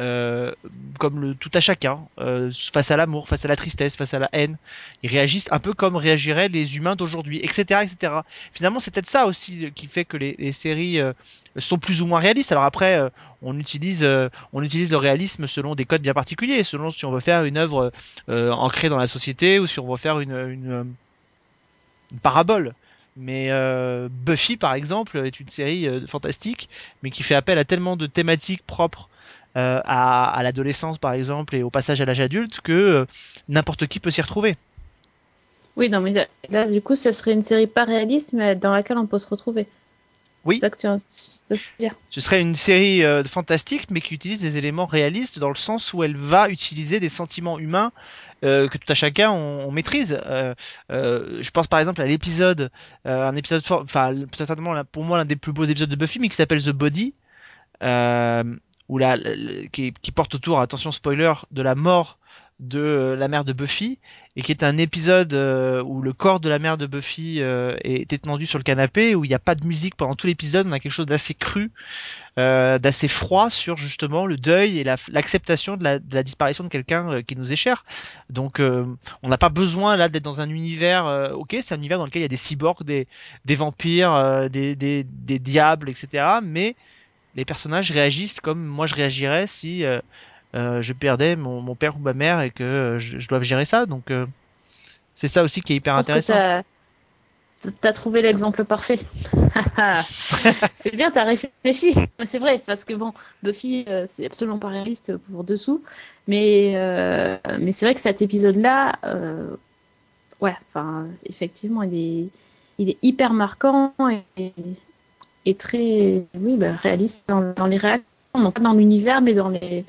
Speaker 1: Euh, comme le tout à chacun, euh, face à l'amour, face à la tristesse, face à la haine. Ils réagissent un peu comme réagiraient les humains d'aujourd'hui, etc., etc. Finalement, c'est peut-être ça aussi qui fait que les, séries euh, sont plus ou moins réalistes. Alors après, euh, on utilise, euh, on utilise le réalisme selon des codes bien particuliers, selon si on veut faire une œuvre ancrée dans la société ou si on veut faire une, une, une parabole. Mais Buffy, par exemple, est une série fantastique, mais qui fait appel à tellement de thématiques propres euh, à, à l'adolescence, par exemple, et au passage à l'âge adulte, que euh, n'importe qui peut s'y retrouver.
Speaker 2: Oui, non, mais là, là, du coup, ce serait une série pas réaliste, mais dans laquelle on peut se retrouver.
Speaker 1: Oui.
Speaker 2: Ça que tu veux dire.
Speaker 1: Ce serait une série euh, fantastique, mais qui utilise des éléments réalistes dans le sens où elle va utiliser des sentiments humains euh, que tout à chacun on, on maîtrise. Euh, euh, je pense par exemple à l'épisode, un épisode, enfin certainement pour moi l'un des plus beaux épisodes de Buffy, mais qui s'appelle The Body, où la, qui, qui porte autour, attention spoiler, de la mort de euh, la mère de Buffy et qui est un épisode euh, où le corps de la mère de Buffy euh, est étendu sur le canapé où il n'y a pas de musique pendant tout l'épisode on a quelque chose d'assez cru euh, d'assez froid sur justement le deuil et la- l'acceptation de, la, de la disparition de quelqu'un qui nous est cher. Donc on n'a pas besoin là d'être dans un univers ok c'est un univers dans lequel il y a des cyborgs des, des vampires des, des, des diables etc mais les personnages réagissent comme moi je réagirais si euh, euh, je perdais mon, mon père ou ma mère et que euh, je, je dois gérer ça. Donc c'est ça aussi qui est hyper intéressant.
Speaker 2: t'as t'as trouvé l'exemple parfait. c'est bien, t'as réfléchi. C'est vrai, parce que bon, Buffy, euh, c'est absolument pas réaliste pour dessous. Mais, euh, mais c'est vrai que cet épisode-là, euh, ouais, enfin, effectivement, il est, il est hyper marquant et, et très oui, bah, réaliste dans, dans les réactions. Non pas dans l'univers, mais dans les,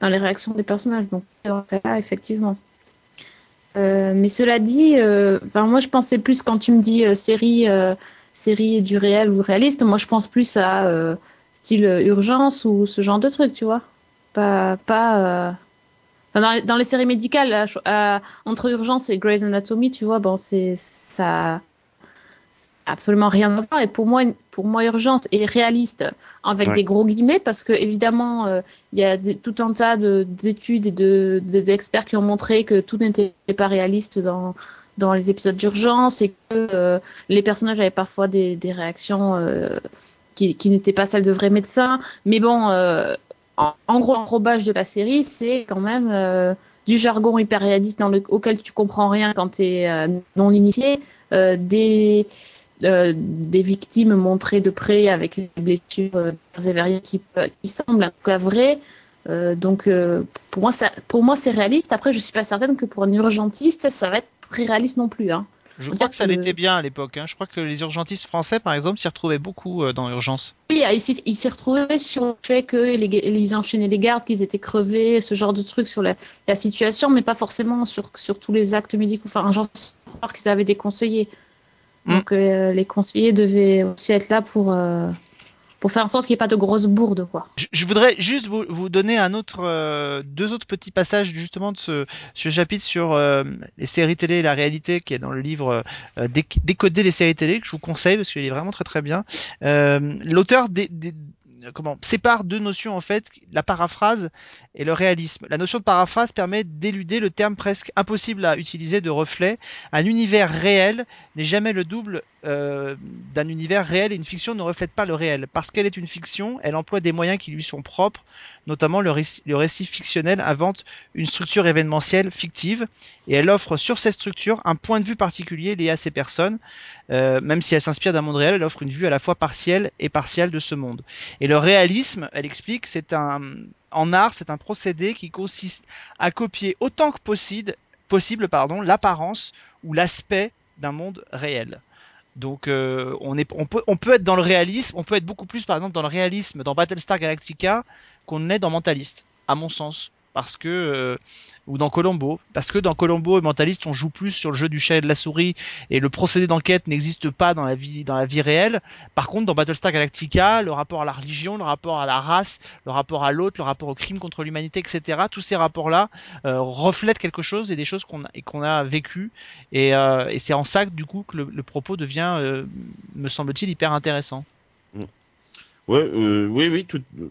Speaker 2: dans les réactions des personnages. Donc, cas-là, effectivement. Euh, mais cela dit, euh, enfin, moi je pensais plus quand tu me dis euh, série, série du réel ou réaliste, moi je pense plus à style urgence ou ce genre de truc, tu vois. Pas, pas dans, les- séries médicales, entre urgence et Grey's Anatomy, tu vois, bon, c'est ça, absolument rien à voir. Et pour moi, pour moi, urgence est réaliste avec
Speaker 3: Ouais.
Speaker 2: des gros guillemets parce que évidemment. euh, il y a des- tout un tas de- d'études et de- de- d'experts qui ont montré que tout n'était pas réaliste dans, dans les épisodes d'urgence et que euh, les personnages avaient parfois des, des réactions euh, qui, qui n'étaient pas celles de vrais médecins. Mais bon, en, en gros, l'enrobage de la série, c'est quand même du jargon hyper réaliste dans le, auquel tu comprends rien quand tu es non initié, des, euh, des victimes montrées de près avec des blessures euh, et qui, qui semblent en tout cas vraies. Euh, donc euh, pour moi, ça, pour moi c'est réaliste. Après, je suis pas certaine que pour un urgentiste, ça va être très réaliste non plus. Hein.
Speaker 1: Je
Speaker 2: on
Speaker 1: crois que ça l'était bien à l'époque. hein. Je crois que les urgentistes français, par exemple, s'y retrouvaient beaucoup euh, dans Urgence.
Speaker 2: Oui, il s'est- il s'est retrouvé sur le fait que les, ils enchaînaient les gardes, qu'ils étaient crevés, ce genre de trucs sur la, la situation, mais pas forcément sur, sur tous les actes médicaux. Enfin, j'en sais qu'ils avaient des conseillers.
Speaker 1: Mm.
Speaker 2: Donc euh, les conseillers devaient aussi être là pour, euh, pour faire en sorte qu'il n'y ait pas de grosses bourdes, quoi.
Speaker 1: Je, je voudrais juste vous, vous donner un autre, euh, deux autres petits passages justement de ce, ce chapitre sur euh, les séries télé et la réalité qui est dans le livre euh, Déc- Décoder les séries télé que je vous conseille parce qu'il est vraiment très très bien. Euh, L'auteur dé- dé- comment sépare deux notions en fait, la paraphrase et le réalisme. La notion de paraphrase permet d'éluder le terme presque impossible à utiliser de reflet. Un univers réel n'est jamais le double euh, d'un univers réel et une fiction ne reflète pas le réel. Parce qu'elle est une fiction, elle emploie des moyens qui lui sont propres, notamment le récit, fictionnel invente une structure événementielle fictive et elle offre sur cette structure un point de vue particulier lié à ces personnes. Euh, même si elle s'inspire d'un monde réel, elle offre une vue à la fois partielle et partielle de ce monde. Et le réalisme, elle explique, c'est un en art, c'est un procédé qui consiste à copier autant que possible, possible pardon, l'apparence ou l'aspect d'un monde réel. Donc euh, on, est, on, peut, on peut être dans le réalisme, on peut être beaucoup plus par exemple dans le réalisme dans Battlestar Galactica qu'on est dans Mentalist, à mon sens. Parce que euh, ou dans Colombo, parce que dans Colombo et Mentalist, on joue plus sur le jeu du chat et de la souris et le procédé d'enquête n'existe pas dans la vie dans la vie réelle. Par contre, dans Battlestar Galactica, le rapport à la religion, le rapport à la race, le rapport à l'autre, le rapport au crime contre l'humanité, etc. Tous ces rapports-là euh, reflètent quelque chose et des choses qu'on a, qu'on a vécues. Et, euh, et c'est en ça du coup que le, propos devient, me semble-t-il, hyper intéressant.
Speaker 3: Euh, oui, oui,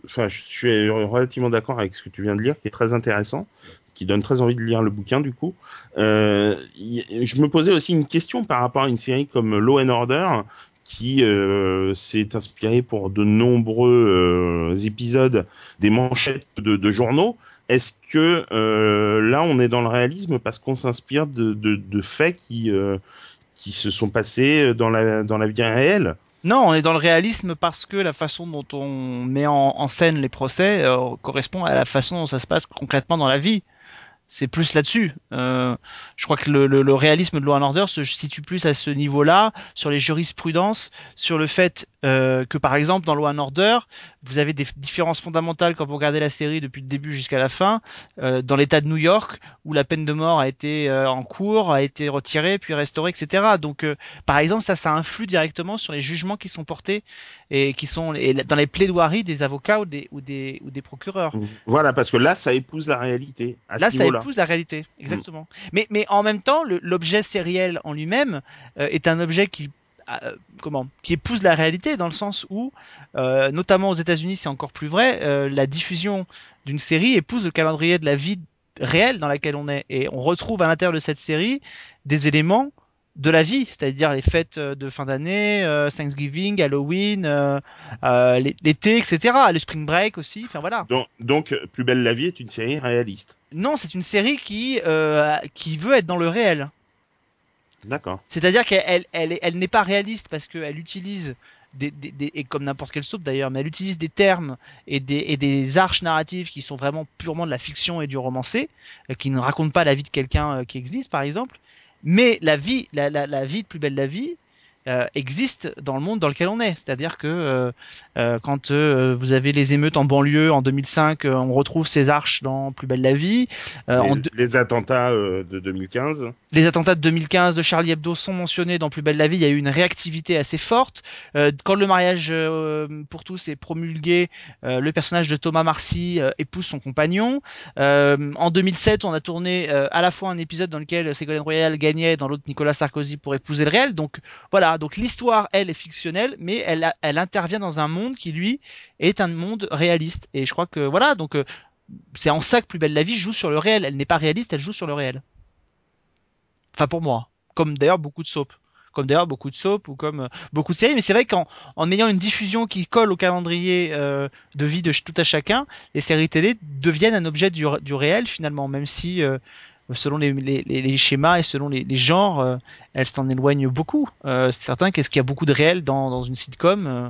Speaker 3: enfin, je suis relativement d'accord avec ce que tu viens de lire, qui est très intéressant, qui donne très envie de lire le bouquin du coup. Euh, je me posais aussi une question par rapport à une série comme Law and Order, qui euh, s'est inspirée pour de nombreux épisodes des manchettes de, journaux. Est-ce que là, on est dans le réalisme parce qu'on s'inspire de, faits qui se sont passés dans la vie réelle?
Speaker 1: Non, on est dans le réalisme parce que la façon dont on met en, scène les procès euh, correspond à la façon dont ça se passe concrètement dans la vie. C'est plus là-dessus. Euh, je crois que le, le, le réalisme de Law and Order se situe plus à ce niveau-là, sur les jurisprudences, sur le fait euh, que par exemple dans Law and Order, vous avez des différences fondamentales quand vous regardez la série depuis le début jusqu'à la fin. Euh, dans l'État de New York, où la peine de mort a été euh, en cours, a été retirée, puis restaurée, etc. Donc, euh, par exemple, ça, ça influe directement sur les jugements qui sont portés et qui sont et dans les plaidoiries des avocats ou des ou des ou des procureurs.
Speaker 3: Voilà, parce que là, ça épouse la réalité. À
Speaker 1: Là,
Speaker 3: ce
Speaker 1: ça épouse la réalité, exactement. Mais, mais en même temps, l'objet sériel en lui-même euh, est un objet qui, euh, comment, qui épouse la réalité dans le sens où, euh, notamment aux États-Unis, c'est encore plus vrai, euh, la diffusion d'une série épouse le calendrier de la vie réelle dans laquelle on est, et on retrouve à l'intérieur de cette série des éléments de la vie, c'est-à-dire les fêtes euh, de fin d'année, euh, Thanksgiving, Halloween, euh, euh, l'é- l'été, etc. Le spring break aussi. Enfin voilà.
Speaker 3: Donc, donc, Plus belle la vie est une série réaliste.
Speaker 1: Non, c'est une série qui qui veut être dans le réel.
Speaker 3: D'accord.
Speaker 1: C'est-à-dire qu'elle elle, elle, est- elle n'est pas réaliste parce qu'elle utilise des, des, des- et comme n'importe quelle soap d'ailleurs, mais elle utilise des termes et des, et des arches narratives qui sont vraiment purement de la fiction et du romancé, qui ne racontent pas la vie de quelqu'un qui existe par exemple. Mais la vie, la, la, la vie de plus belle la vie euh, existe dans le monde dans lequel on est. C'est-à-dire que euh, euh, quand euh, vous avez les émeutes en banlieue en 2005, euh, on retrouve ces arches dans Plus belle la vie. En
Speaker 3: les, les attentats de 2015.
Speaker 1: les attentats de 2015 de Charlie Hebdo sont mentionnés dans Plus belle la vie. Il y a eu une réactivité assez forte. Quand le mariage pour tous est promulgué, le personnage de Thomas Marcy épouse son compagnon. En 2007, on a tourné à la fois un épisode dans lequel Ségolène Royal gagnait, dans l'autre Nicolas Sarkozy pour épouser le réel. Donc voilà. Donc l'histoire, elle, est fictionnelle, mais elle, intervient dans un monde qui lui est un monde réaliste. Et je crois que voilà. Donc euh, c'est en ça que Plus belle la vie joue sur le réel. Elle n'est pas réaliste, elle joue sur le réel. Enfin pour moi. Comme d'ailleurs beaucoup de soap. Comme d'ailleurs beaucoup de soap ou comme euh, beaucoup de séries. Mais c'est vrai qu'en en ayant une diffusion qui colle au calendrier euh, de vie de tout à chacun, les séries télé deviennent un objet du, réel finalement, même si selon les, les, les- les schémas et selon les, les genres, euh, elles s'en éloignent beaucoup. Euh, c'est certain qu'est-ce qu'il y a beaucoup de réel dans, dans une sitcom euh,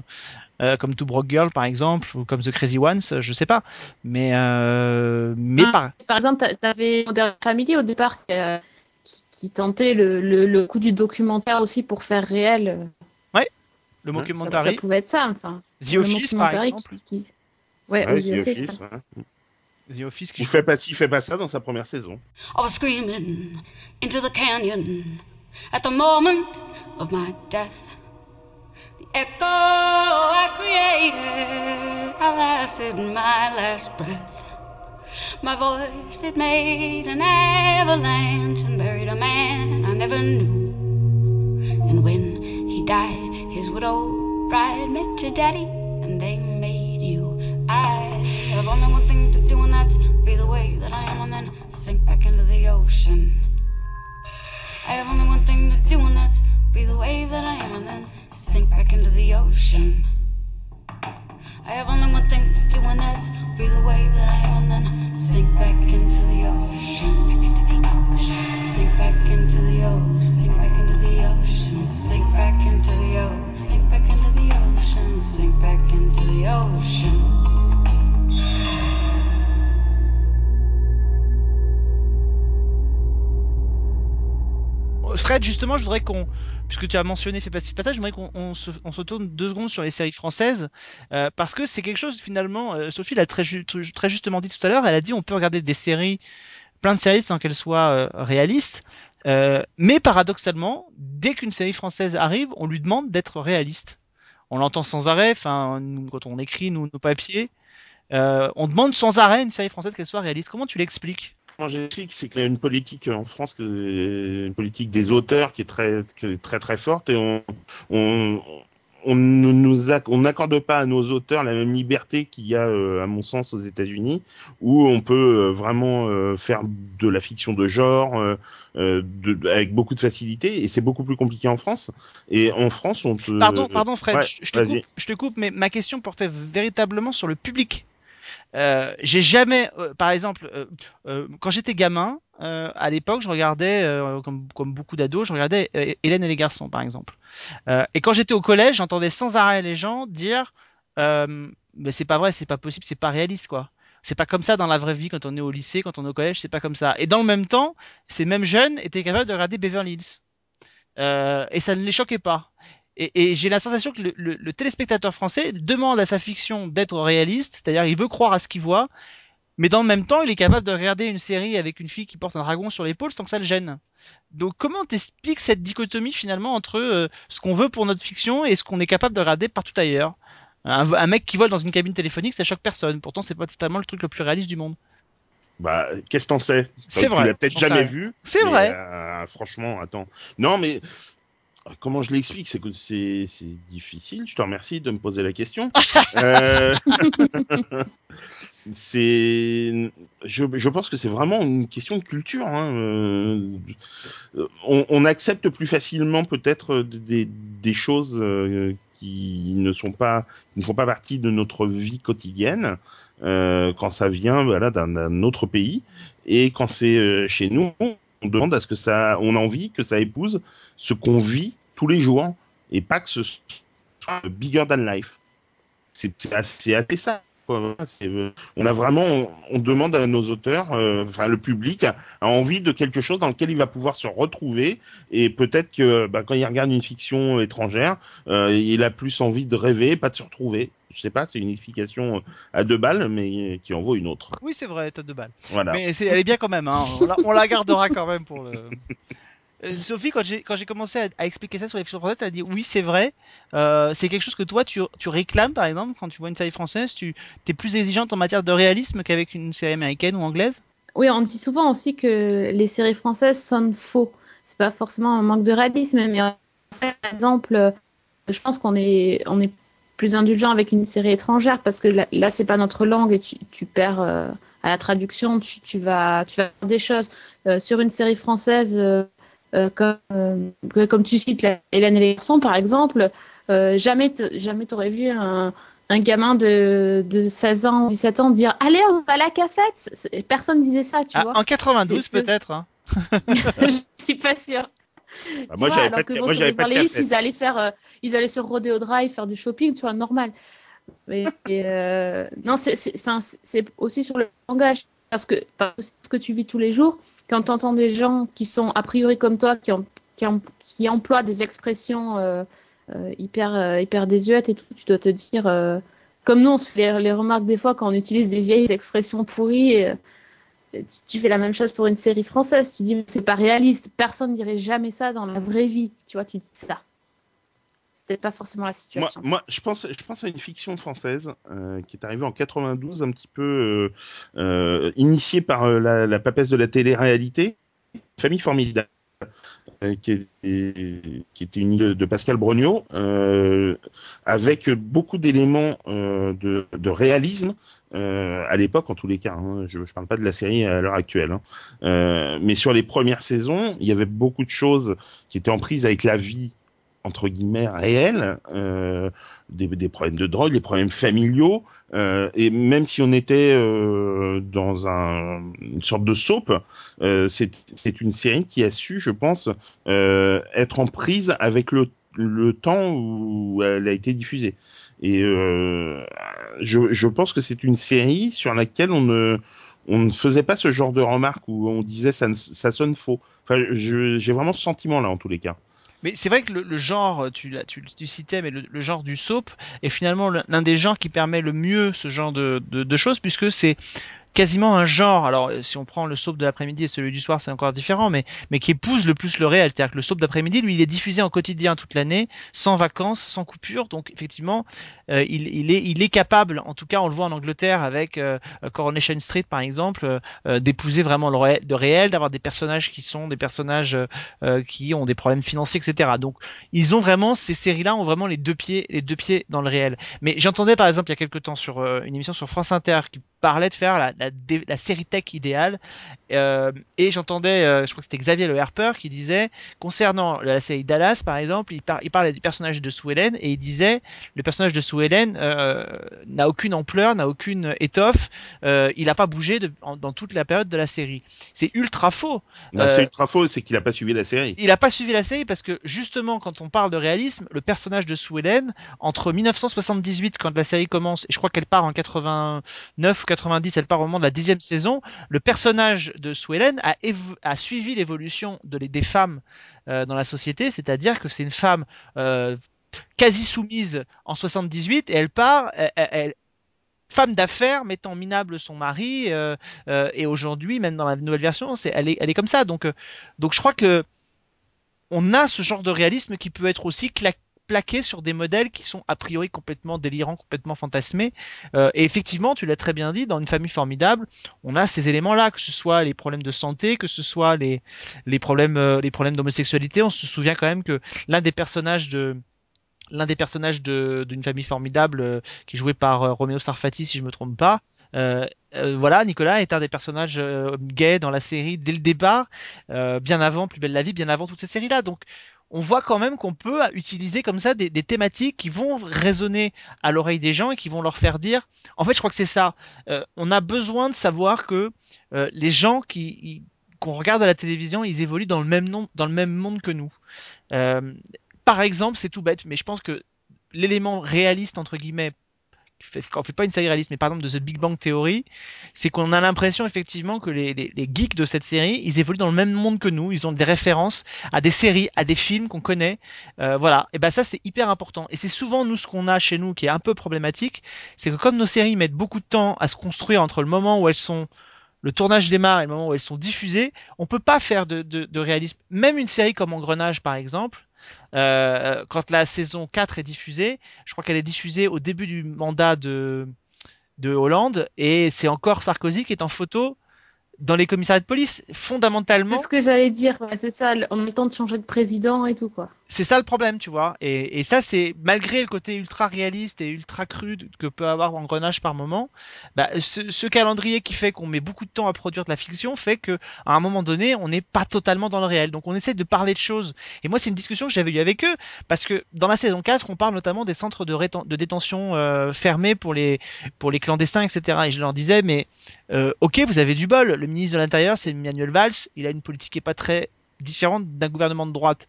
Speaker 1: euh, comme Two Broke Girl par exemple ou comme The Crazy Ones, je sais pas. Mais euh, mais
Speaker 2: Ah.
Speaker 1: par
Speaker 2: Par exemple, tu avais Modern Family au départ qui, euh, tentait le, le, le coup du documentaire aussi pour faire réel.
Speaker 1: le
Speaker 3: Ouais,
Speaker 2: Ça, ça
Speaker 1: mockumentary,
Speaker 2: pouvait être ça. Enfin,
Speaker 1: The
Speaker 2: le
Speaker 1: Office par exemple.
Speaker 2: qui- qui- Ouais,
Speaker 3: Ouais,
Speaker 2: ou
Speaker 3: The
Speaker 2: The Office,
Speaker 3: Office,
Speaker 2: ouais.
Speaker 1: The Office qui
Speaker 3: Il fait pas, il fait pas ça dans sa première saison.
Speaker 4: I was screaming into the canyon at the moment of my death. The echo I created, I lasted my last breath. My voice, it made an avalanche and buried a man I never knew. And when he died, his widow bride met your daddy, and they only one thing to do, and that's be the way that I am, and then sink back into the ocean. I have only one thing to do, and that's be the wave that I am, and then sink back into the ocean. I have only one thing to do, and that's be the wave that I am, and then sink back into the ocean. Back into the ocean. Sink back into the ocean. Sink back into the ocean. Sink back into the ocean. Sink back into the ocean. Sink back into the ocean.
Speaker 1: Fred, justement, je voudrais qu'on, puisque tu as mentionné Fait Passif Passage, je voudrais qu'on on se, on se tourne deux secondes sur les séries françaises, euh, parce que c'est quelque chose finalement, euh, Sophie l'a très, ju- très justement dit tout à l'heure, elle a dit on peut regarder des séries, plein de séries sans qu'elles soient euh, réalistes, mais paradoxalement, dès qu'une série française arrive, on lui demande d'être réaliste. On l'entend sans arrêt, enfin, quand on écrit nos papiers, on demande sans arrêt une série française qu'elle soit réaliste. Comment tu l'expliques?
Speaker 3: J'explique, c'est qu'il y a une politique en France, une politique des auteurs qui est très, qui est très très forte et on, on, on ne nous on n'accorde pas à nos auteurs la même liberté qu'il y a, euh, à mon sens, aux États-Unis, où on peut euh, vraiment euh, faire de la fiction de genre euh, euh, de- avec beaucoup de facilité, et c'est beaucoup plus compliqué en France. Et en France, on te...
Speaker 1: Pardon, pardon Fred,
Speaker 3: ouais,
Speaker 1: je, je te
Speaker 3: vas-y.
Speaker 1: coupe, je te coupe, mais ma question portait véritablement sur le public. Euh, j'ai jamais, euh, par exemple, euh, quand j'étais gamin, à l'époque, je regardais, comme, comme beaucoup d'ados, je regardais Hélène et les garçons, par exemple. Et quand j'étais au collège, j'entendais sans arrêt les gens dire, mais c'est pas vrai, c'est pas possible, c'est pas réaliste, quoi. C'est pas comme ça dans la vraie vie quand on est au lycée, quand on est au collège, c'est pas comme ça. Et dans le même temps, ces mêmes jeunes étaient capables de regarder Beverly Hills. Et ça ne les choquait pas. Et, et j'ai la sensation que le, le- le téléspectateur français demande à sa fiction d'être réaliste, c'est-à-dire il veut croire à ce qu'il voit, mais dans le même temps, il est capable de regarder une série avec une fille qui porte un dragon sur l'épaule sans que ça le gêne. Donc comment t'expliques cette dichotomie finalement entre euh, ce qu'on veut pour notre fiction et ce qu'on est capable de regarder partout ailleurs? Un, un mec qui vole dans une cabine téléphonique, ça choque personne. Pourtant, c'est pas totalement le truc le plus réaliste du monde.
Speaker 3: Bah, qu'est-ce que t'en sais?
Speaker 1: C'est
Speaker 3: Tu
Speaker 1: vrai,
Speaker 3: l'as peut-être jamais vu.
Speaker 1: C'est vrai.
Speaker 3: euh, franchement, attends. Non, mais comment je l'explique? C'est que c'est difficile. Je te remercie de me poser la question. Euh, c'est, je, je pense que c'est vraiment une question de culture. hein. Euh, on, on accepte plus facilement peut-être des, des choses euh, qui ne sont pas, qui ne font pas partie de notre vie quotidienne euh, quand ça vient voilà, d'un autre pays et quand c'est chez nous, on demande à ce que ça, on a envie que ça épouse ce qu'on vit tous les jours et pas que ce soit bigger than life. C'est assez, assez ça. quoi. Euh, on a vraiment, on, on demande à nos auteurs, euh, enfin le public, a, a envie de quelque chose dans lequel il va pouvoir se retrouver et peut-être que bah, quand il regarde une fiction étrangère, euh, il a plus envie de rêver, pas de se retrouver. Je sais pas, c'est une explication à deux balles, mais qui en vaut une autre.
Speaker 1: Oui, c'est vrai, tête de balle.
Speaker 3: Voilà.
Speaker 1: Mais elle est bien quand même. Hein. On, la, on la gardera quand même pour le. Euh, Sophie, quand j'ai commencé à, expliquer ça sur les fictions françaises, t'as dit oui c'est vrai. Euh, c'est quelque chose que toi tu, tu réclames par exemple quand tu vois une série française, tu es plus exigeante en matière de réalisme qu'avec une série américaine ou anglaise?
Speaker 2: Oui, on dit souvent aussi que les séries françaises sonnent faux. C'est pas forcément un manque de réalisme, mais en par exemple, euh, je pense qu'on est, on est plus indulgent avec une série étrangère parce que là, là c'est pas notre langue et tu, tu perds à la traduction, tu, tu vas, tu vas faire des choses. Sur une série française, comme, euh, que- comme tu cites la- Hélène et les garçons, par exemple, euh, jamais, t- jamais t'aurais vu un, un gamin de, de 16 ans, 17 ans dire Allez, on va à la cafette Personne disait ça, tu
Speaker 1: Ah,
Speaker 2: vois.
Speaker 1: en 92
Speaker 2: C'est- c'est-
Speaker 1: peut-être. hein.
Speaker 2: je suis pas sûre.
Speaker 3: Bah,
Speaker 2: Tu
Speaker 3: moi,
Speaker 2: vois,
Speaker 3: j'avais
Speaker 2: alors
Speaker 3: pas
Speaker 2: que bon,
Speaker 3: moi,
Speaker 2: sur
Speaker 3: pas de
Speaker 2: ils allaient faire, euh, ils allaient sur Rodeo Drive faire du shopping, tu vois, normal. Mais et, euh, non, c'est, c'est, enfin, c'est- c'est aussi sur le langage, parce que parce que ce que tu vis tous les jours, quand tu entends des gens qui sont a priori comme toi, qui, emploient des expressions euh, euh, hyper, euh, hyper désuètes et tout, tu dois te dire, comme nous, on se fait les, remarques des fois quand on utilise des vieilles expressions pourries. tu fais la même chose pour une série française. Tu dis, c'est pas réaliste. Personne dirait jamais ça dans la vraie vie. Tu vois, tu dis ça. C'était pas forcément la situation.
Speaker 3: moi, je pense, je pense à une fiction française euh, qui est arrivée en 92, un petit peu euh, euh, initiée par la, la papesse de la télé-réalité, Famille formidable, qui, est- qui était une île de Pascal Brognaud, euh, avec beaucoup d'éléments de, de réalisme. euh, à l'époque, en tous les cas, hein, je ne parle pas de la série à l'heure actuelle, hein. Euh, mais sur les premières saisons, il y avait beaucoup de choses qui étaient en prise avec la vie entre guillemets réels, euh, des, problèmes de drogue, des problèmes familiaux, euh, et même si on était euh, dans un, une sorte de soap, c'est une série qui a su, je pense, être en prise avec le, le temps où elle a été diffusée. Et je, pense que c'est une série sur laquelle on ne, on ne faisait pas ce genre de remarques où on disait ça, ça sonne faux. Enfin, j'ai vraiment ce sentiment-là en tous les cas.
Speaker 1: Mais c'est vrai que le, genre, tu, tu, tu citais, mais le, genre du soap est finalement l'un des genres qui permet le mieux ce genre de choses, puisque c'est quasiment un genre. Alors, euh, si on prend le soap de l'après-midi et celui du soir, c'est encore différent, mais, mais qui épouse le plus le réel. C'est-à-dire que le soap d'après-midi, lui, il est diffusé en quotidien toute l'année, sans vacances, sans coupure. Donc, effectivement, euh, il, il, est, il est capable, en tout cas, on le voit en Angleterre avec euh, Coronation Street, par exemple, euh, euh, d'épouser vraiment le, ré- le réel, d'avoir des personnages qui sont des personnages euh, euh, qui ont des problèmes financiers, etc. Donc, ils ont vraiment ces séries-là ont vraiment les deux pieds, les deux pieds dans le réel. Mais j'entendais par exemple il y a quelques temps sur euh, une émission sur France Inter qui parlait de faire la, la, la série tech idéale, euh, et j'entendais, euh, je crois que c'était Xavier Le Harper qui disait concernant la série Dallas par exemple, il, par- il parlait du personnage de Sue Ellen et il disait le personnage de Sue Ellen euh, n'a aucune ampleur, n'a aucune étoffe, il n'a pas bougé de- en- dans toute la période de la série. C'est ultra faux.
Speaker 3: C'est ultra faux, c'est qu'il a pas suivi la série.
Speaker 1: Il a pas suivi la série parce que justement quand on parle de réalisme, le personnage de Sue Ellen, entre 1978 quand la série commence et je crois qu'elle part en 89 ou 90, elle part au de la dixième saison, le personnage de Sue Ellen a, suivi l'évolution des femmes euh, dans la société, c'est-à-dire que c'est une femme euh, quasi soumise en 78 et elle part, elle, elle- elle- femme d'affaires mettant minable son mari euh, et aujourd'hui même dans la nouvelle version elle est comme ça. Donc je crois que on a ce genre de réalisme qui peut être aussi cla- plaqué sur des modèles qui sont a priori complètement délirants, complètement fantasmés. Euh, et effectivement, tu l'as très bien dit, dans une famille formidable, on a ces éléments-là, que ce soit les problèmes de santé, que ce soit les, problèmes, euh, problèmes d'homosexualité. On se souvient quand même que l'un des personnages de l'un des personnages de- d'une famille formidable euh, qui est joué par Roméo Sarfati si je me trompe pas voilà Nicolas est un des personnages gays dans la série dès le départ bien avant Plus belle la vie bien avant toutes ces séries là donc on voit quand même qu'on peut utiliser comme ça des, thématiques qui vont résonner à l'oreille des gens et qui vont leur faire dire en fait je crois que c'est ça. Euh, on a besoin de savoir que euh, les gens qu'on regarde à la télévision ils évoluent dans le même nom, dans le même monde que nous. Euh, par exemple, c'est tout bête, mais je pense que l'élément réaliste, entre guillemets, fait- quand on fait pas une série réaliste, mais par exemple de The Big Bang Theory, c'est qu'on a l'impression effectivement que les, geeks de cette série, ils évoluent dans le même monde que nous, ils ont des références à des séries, à des films qu'on connaît, Euh, voilà. Et ben ça c'est hyper important. Et c'est souvent nous ce qu'on a chez nous qui est un peu problématique, c'est que comme nos séries mettent beaucoup de temps à se construire entre le moment où elles sont le tournage démarre et le moment où elles sont diffusées, on peut pas faire de, de réalisme. Même une série comme Engrenage par exemple, euh, quand la saison 4 est diffusée, je crois qu'elle est diffusée au début du mandat de, de Hollande, et c'est encore Sarkozy qui est en photo dans les commissariats de police. Fondamentalement,
Speaker 2: C'est ce que j'allais dire, c'est ça, en temps de changer de président et tout, quoi.
Speaker 1: C'est ça le problème, tu vois. Et, et ça, c'est malgré le côté ultra réaliste et ultra cru que peut avoir Engrenage par moment, bah, ce, ce calendrier qui fait qu'on met beaucoup de temps à produire de la fiction fait que à un moment donné, on n'est pas totalement dans le réel. Donc on essaie de parler de choses. Et moi, c'est une discussion que j'avais eue avec eux parce que dans la saison 4, on parle notamment des centres de, de détention euh, fermés pour les pour les clandestins, etc. Et je leur disais, mais euh, ok, vous avez du bol. Le ministre de l'Intérieur, c'est Emmanuel Valls. Il a une politique qui est pas très différente d'un gouvernement de droite.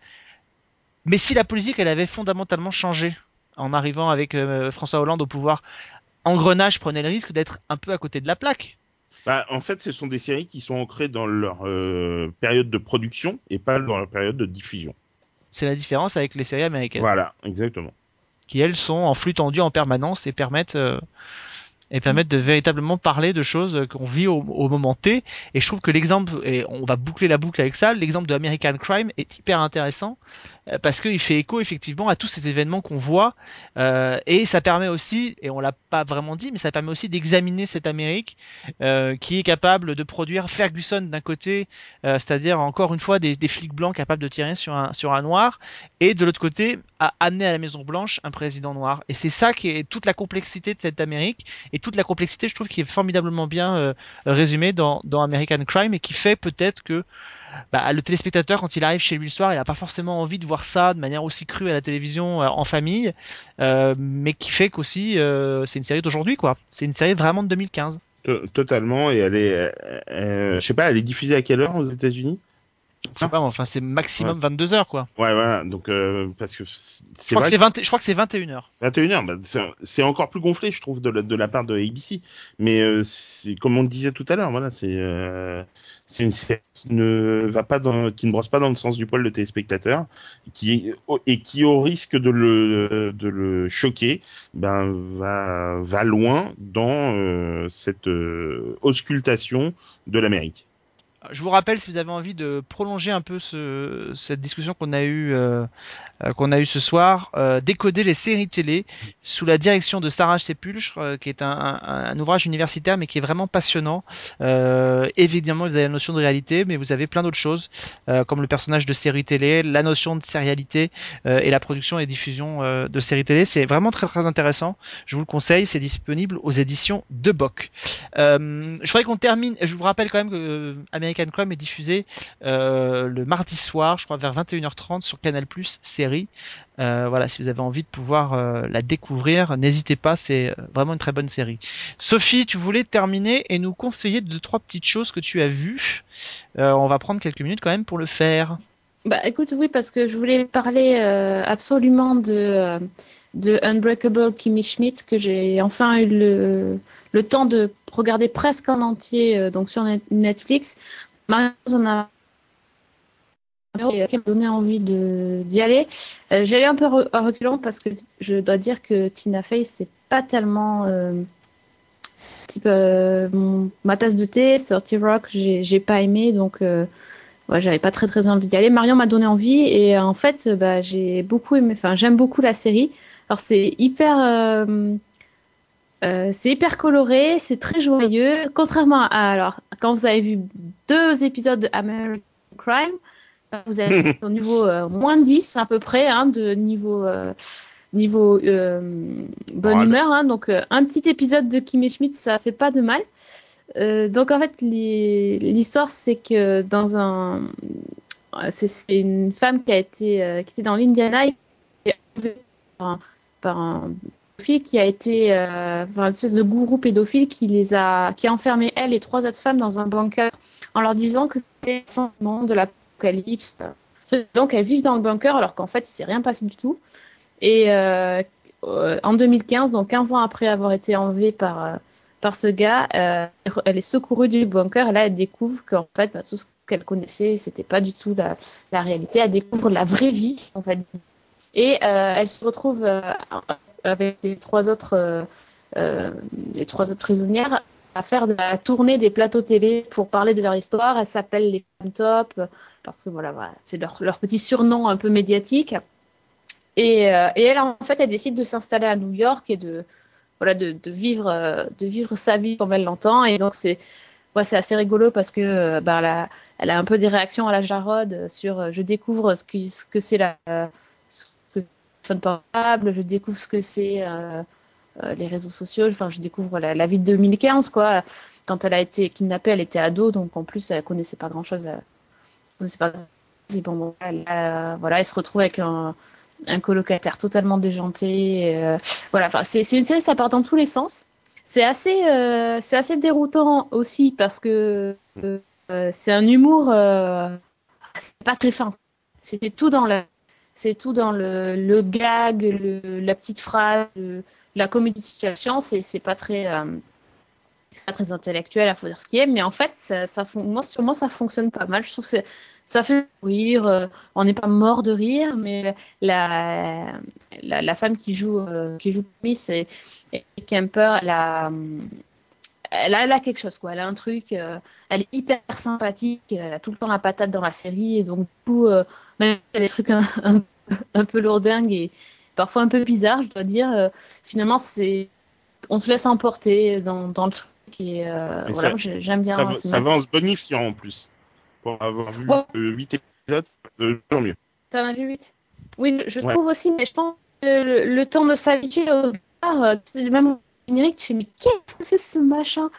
Speaker 1: Mais si la politique, elle avait fondamentalement changé en arrivant avec euh, François Hollande au pouvoir, Engrenage prenait le risque d'être un peu à côté de la plaque.
Speaker 3: Bah, en fait, ce sont des séries qui sont ancrées dans leur euh, période de production et pas dans leur période de diffusion.
Speaker 1: C'est la différence avec les séries américaines,
Speaker 3: Voilà, exactement.
Speaker 1: qui elles sont en flux tendu en permanence et permettent euh, et permettre de véritablement parler de choses qu'on vit au, au moment T. Et je trouve que l'exemple, et on va boucler la boucle avec ça, l'exemple de American Crime est hyper intéressant parce qu'il fait écho effectivement à tous ces événements qu'on voit euh, et ça permet aussi, et on l'a pas vraiment dit, mais ça permet aussi d'examiner cette Amérique euh, qui est capable de produire Ferguson d'un côté, euh, c'est-à-dire encore une fois des, flics blancs capables de tirer sur un, sur un noir, et de l'autre côté à amener à la Maison Blanche un président noir. Et c'est ça qui est toute la complexité de cette Amérique et toute la complexité, je trouve, qui est formidablement bien euh, résumée dans American Crime et qui fait peut-être que bah, le téléspectateur, quand il arrive chez lui le soir, il n'a pas forcément envie de voir ça de manière aussi crue à la télévision euh, en famille, euh, mais qui fait qu'aussi euh, c'est une série d'aujourd'hui, quoi. C'est une série vraiment de 2015.
Speaker 3: Totalement, et elle est, je sais pas, elle est diffusée à quelle heure aux États-Unis?
Speaker 1: Je sais pas, enfin c'est maximum ouais. 22 heures quoi.
Speaker 3: Ouais voilà, donc euh, parce que
Speaker 1: je crois, que 20... je crois que c'est 21 heures.
Speaker 3: 21 heures, bah, c'est encore plus gonflé je trouve de la, de la part de ABC, mais euh, c'est comme on le disait tout à l'heure, voilà, c'est euh, c'est une série qui ne va pas dans, qui ne brosse pas dans le sens du poil de téléspectateur, qui et qui au risque de le de le choquer, ben va va loin dans euh, cette euh, auscultation de l'Amérique.
Speaker 1: Je vous rappelle, si vous avez envie de prolonger un peu ce, cette discussion qu'on a eue euh, qu'on a eu ce soir, euh, décoder les séries télé sous la direction de Sarah Sepulchre, euh, qui est un, un, un, ouvrage universitaire mais qui est vraiment passionnant. évidemment, vous avez la notion de réalité, mais vous avez plein d'autres choses comme le personnage de série télé, la notion de sérialité et la production et diffusion de séries télé. C'est vraiment très très intéressant. Je vous le conseille. C'est disponible aux éditions de Boc. je voudrais qu'on termine. Je vous rappelle quand même que American est diffusé euh, le mardi soir, je crois vers 21h30 sur Canal Plus série. Euh, voilà, si vous avez envie de pouvoir euh, la découvrir, n'hésitez pas, c'est vraiment une très bonne série. Sophie, tu voulais terminer et nous conseiller deux trois petites choses que tu as vues. on va prendre quelques minutes quand même pour le faire.
Speaker 2: Bah écoute, oui, parce que je voulais parler absolument de de Unbreakable Kimmy Schmidt que j'ai enfin eu le, le, temps de regarder presque en entier euh, donc sur Netflix. Marion en qui m'a donné envie d'y aller. Euh, J'allais un peu à reculant parce que je dois dire que Tina Fey c'est pas tellement euh, type euh, ma tasse de thé. Sorty Rock j'ai pas aimé donc euh, ouais, j'avais pas très très envie d'y aller. Marion m'a donné envie et en fait bah, j'ai beaucoup aimé. Enfin j'aime beaucoup la série. Alors c'est hyper, euh, euh, c'est hyper coloré, c'est très joyeux. Contrairement à alors quand vous avez vu deux épisodes de American Crime, vous avez au niveau euh, moins 10 à peu près hein, de niveau niveau bonne humeur. Hein, donc un petit épisode de Kim et Schmidt, ça fait pas de mal. Donc en fait, l'histoire c'est que dans un, c'est une femme qui a été qui était dans l'Indiana et par un pédophile qui a été euh, une espèce de gourou pédophile qui les a qui a enfermé elle et trois autres femmes dans un bunker en leur disant que c'était le monde de l'apocalypse. Donc elles vivent dans le bunker alors qu'en fait il s'est rien passé du tout. Et euh, en 2015, donc 15 ans après avoir été enlevée par euh, par ce gars, euh, elle est secourue du bunker et là elle découvre qu'en fait bah, tout ce qu'elle connaissait c'était pas du tout la, la réalité. Elle découvre la vraie vie en fait et euh, elle se retrouve euh, avec les trois autres, euh, les trois autres prisonnières à faire de la tournée des plateaux télé pour parler de leur histoire. Elle s'appelle les Femmes Top parce que voilà, c'est leur, petit surnom un peu médiatique. Et, elle, en fait, elle décide de s'installer à New York et de, voilà, de, vivre, de vivre sa vie comme elle l'entend. Et donc, c'est ouais, assez rigolo parce que bah, elle, a, elle a un peu des réactions à la Jarod sur je découvre ce que, ce que c'est la portable, je découvre ce que c'est euh, euh, les réseaux sociaux, enfin je découvre la, vie de 2015 quoi. Quand elle a été kidnappée, elle était ado, donc en plus elle connaissait pas grand chose. Elle connaissait pas bon, bon elle, euh, voilà, elle se retrouve avec un, colocataire totalement déjanté. Voilà, c'est une série, ça part dans tous les sens. C'est assez, c'est assez déroutant aussi parce que c'est un humour, c'est pas très fin. C'était tout dans la c'est tout dans le, gag, la petite phrase, la comédie de situation. C'est, c'est pas très, euh, très, très intellectuel, il faut dire ce qui est, mais en fait, ça, ça, moi, sur ça fonctionne pas mal. Je trouve que ça fait rire, euh, on n'est pas mort de rire, mais la, la, femme qui joue, euh, qui joue Miss et, Kemper, elle a, elle a quelque chose, quoi. Elle a un truc, euh, elle est hyper sympathique, elle a tout le temps la patate dans la série, et donc, du coup, euh, même si elle a des trucs un, un, un peu lourdingues et parfois un peu bizarres, je dois dire, euh, finalement, c'est on se laisse emporter dans, dans le truc. Et, voilà, j'aime bien.
Speaker 3: Ça, va- ça en se bonifiant en plus. Pour avoir vu
Speaker 2: Ouais.
Speaker 3: 8 épisodes, tant mieux.
Speaker 2: T'en as vu 8 Oui, je
Speaker 3: Ouais.
Speaker 2: trouve aussi, mais je pense que le, le temps de s'habituer au départ, c'est même générique, tu fais, mais qu'est-ce que c'est ce machin?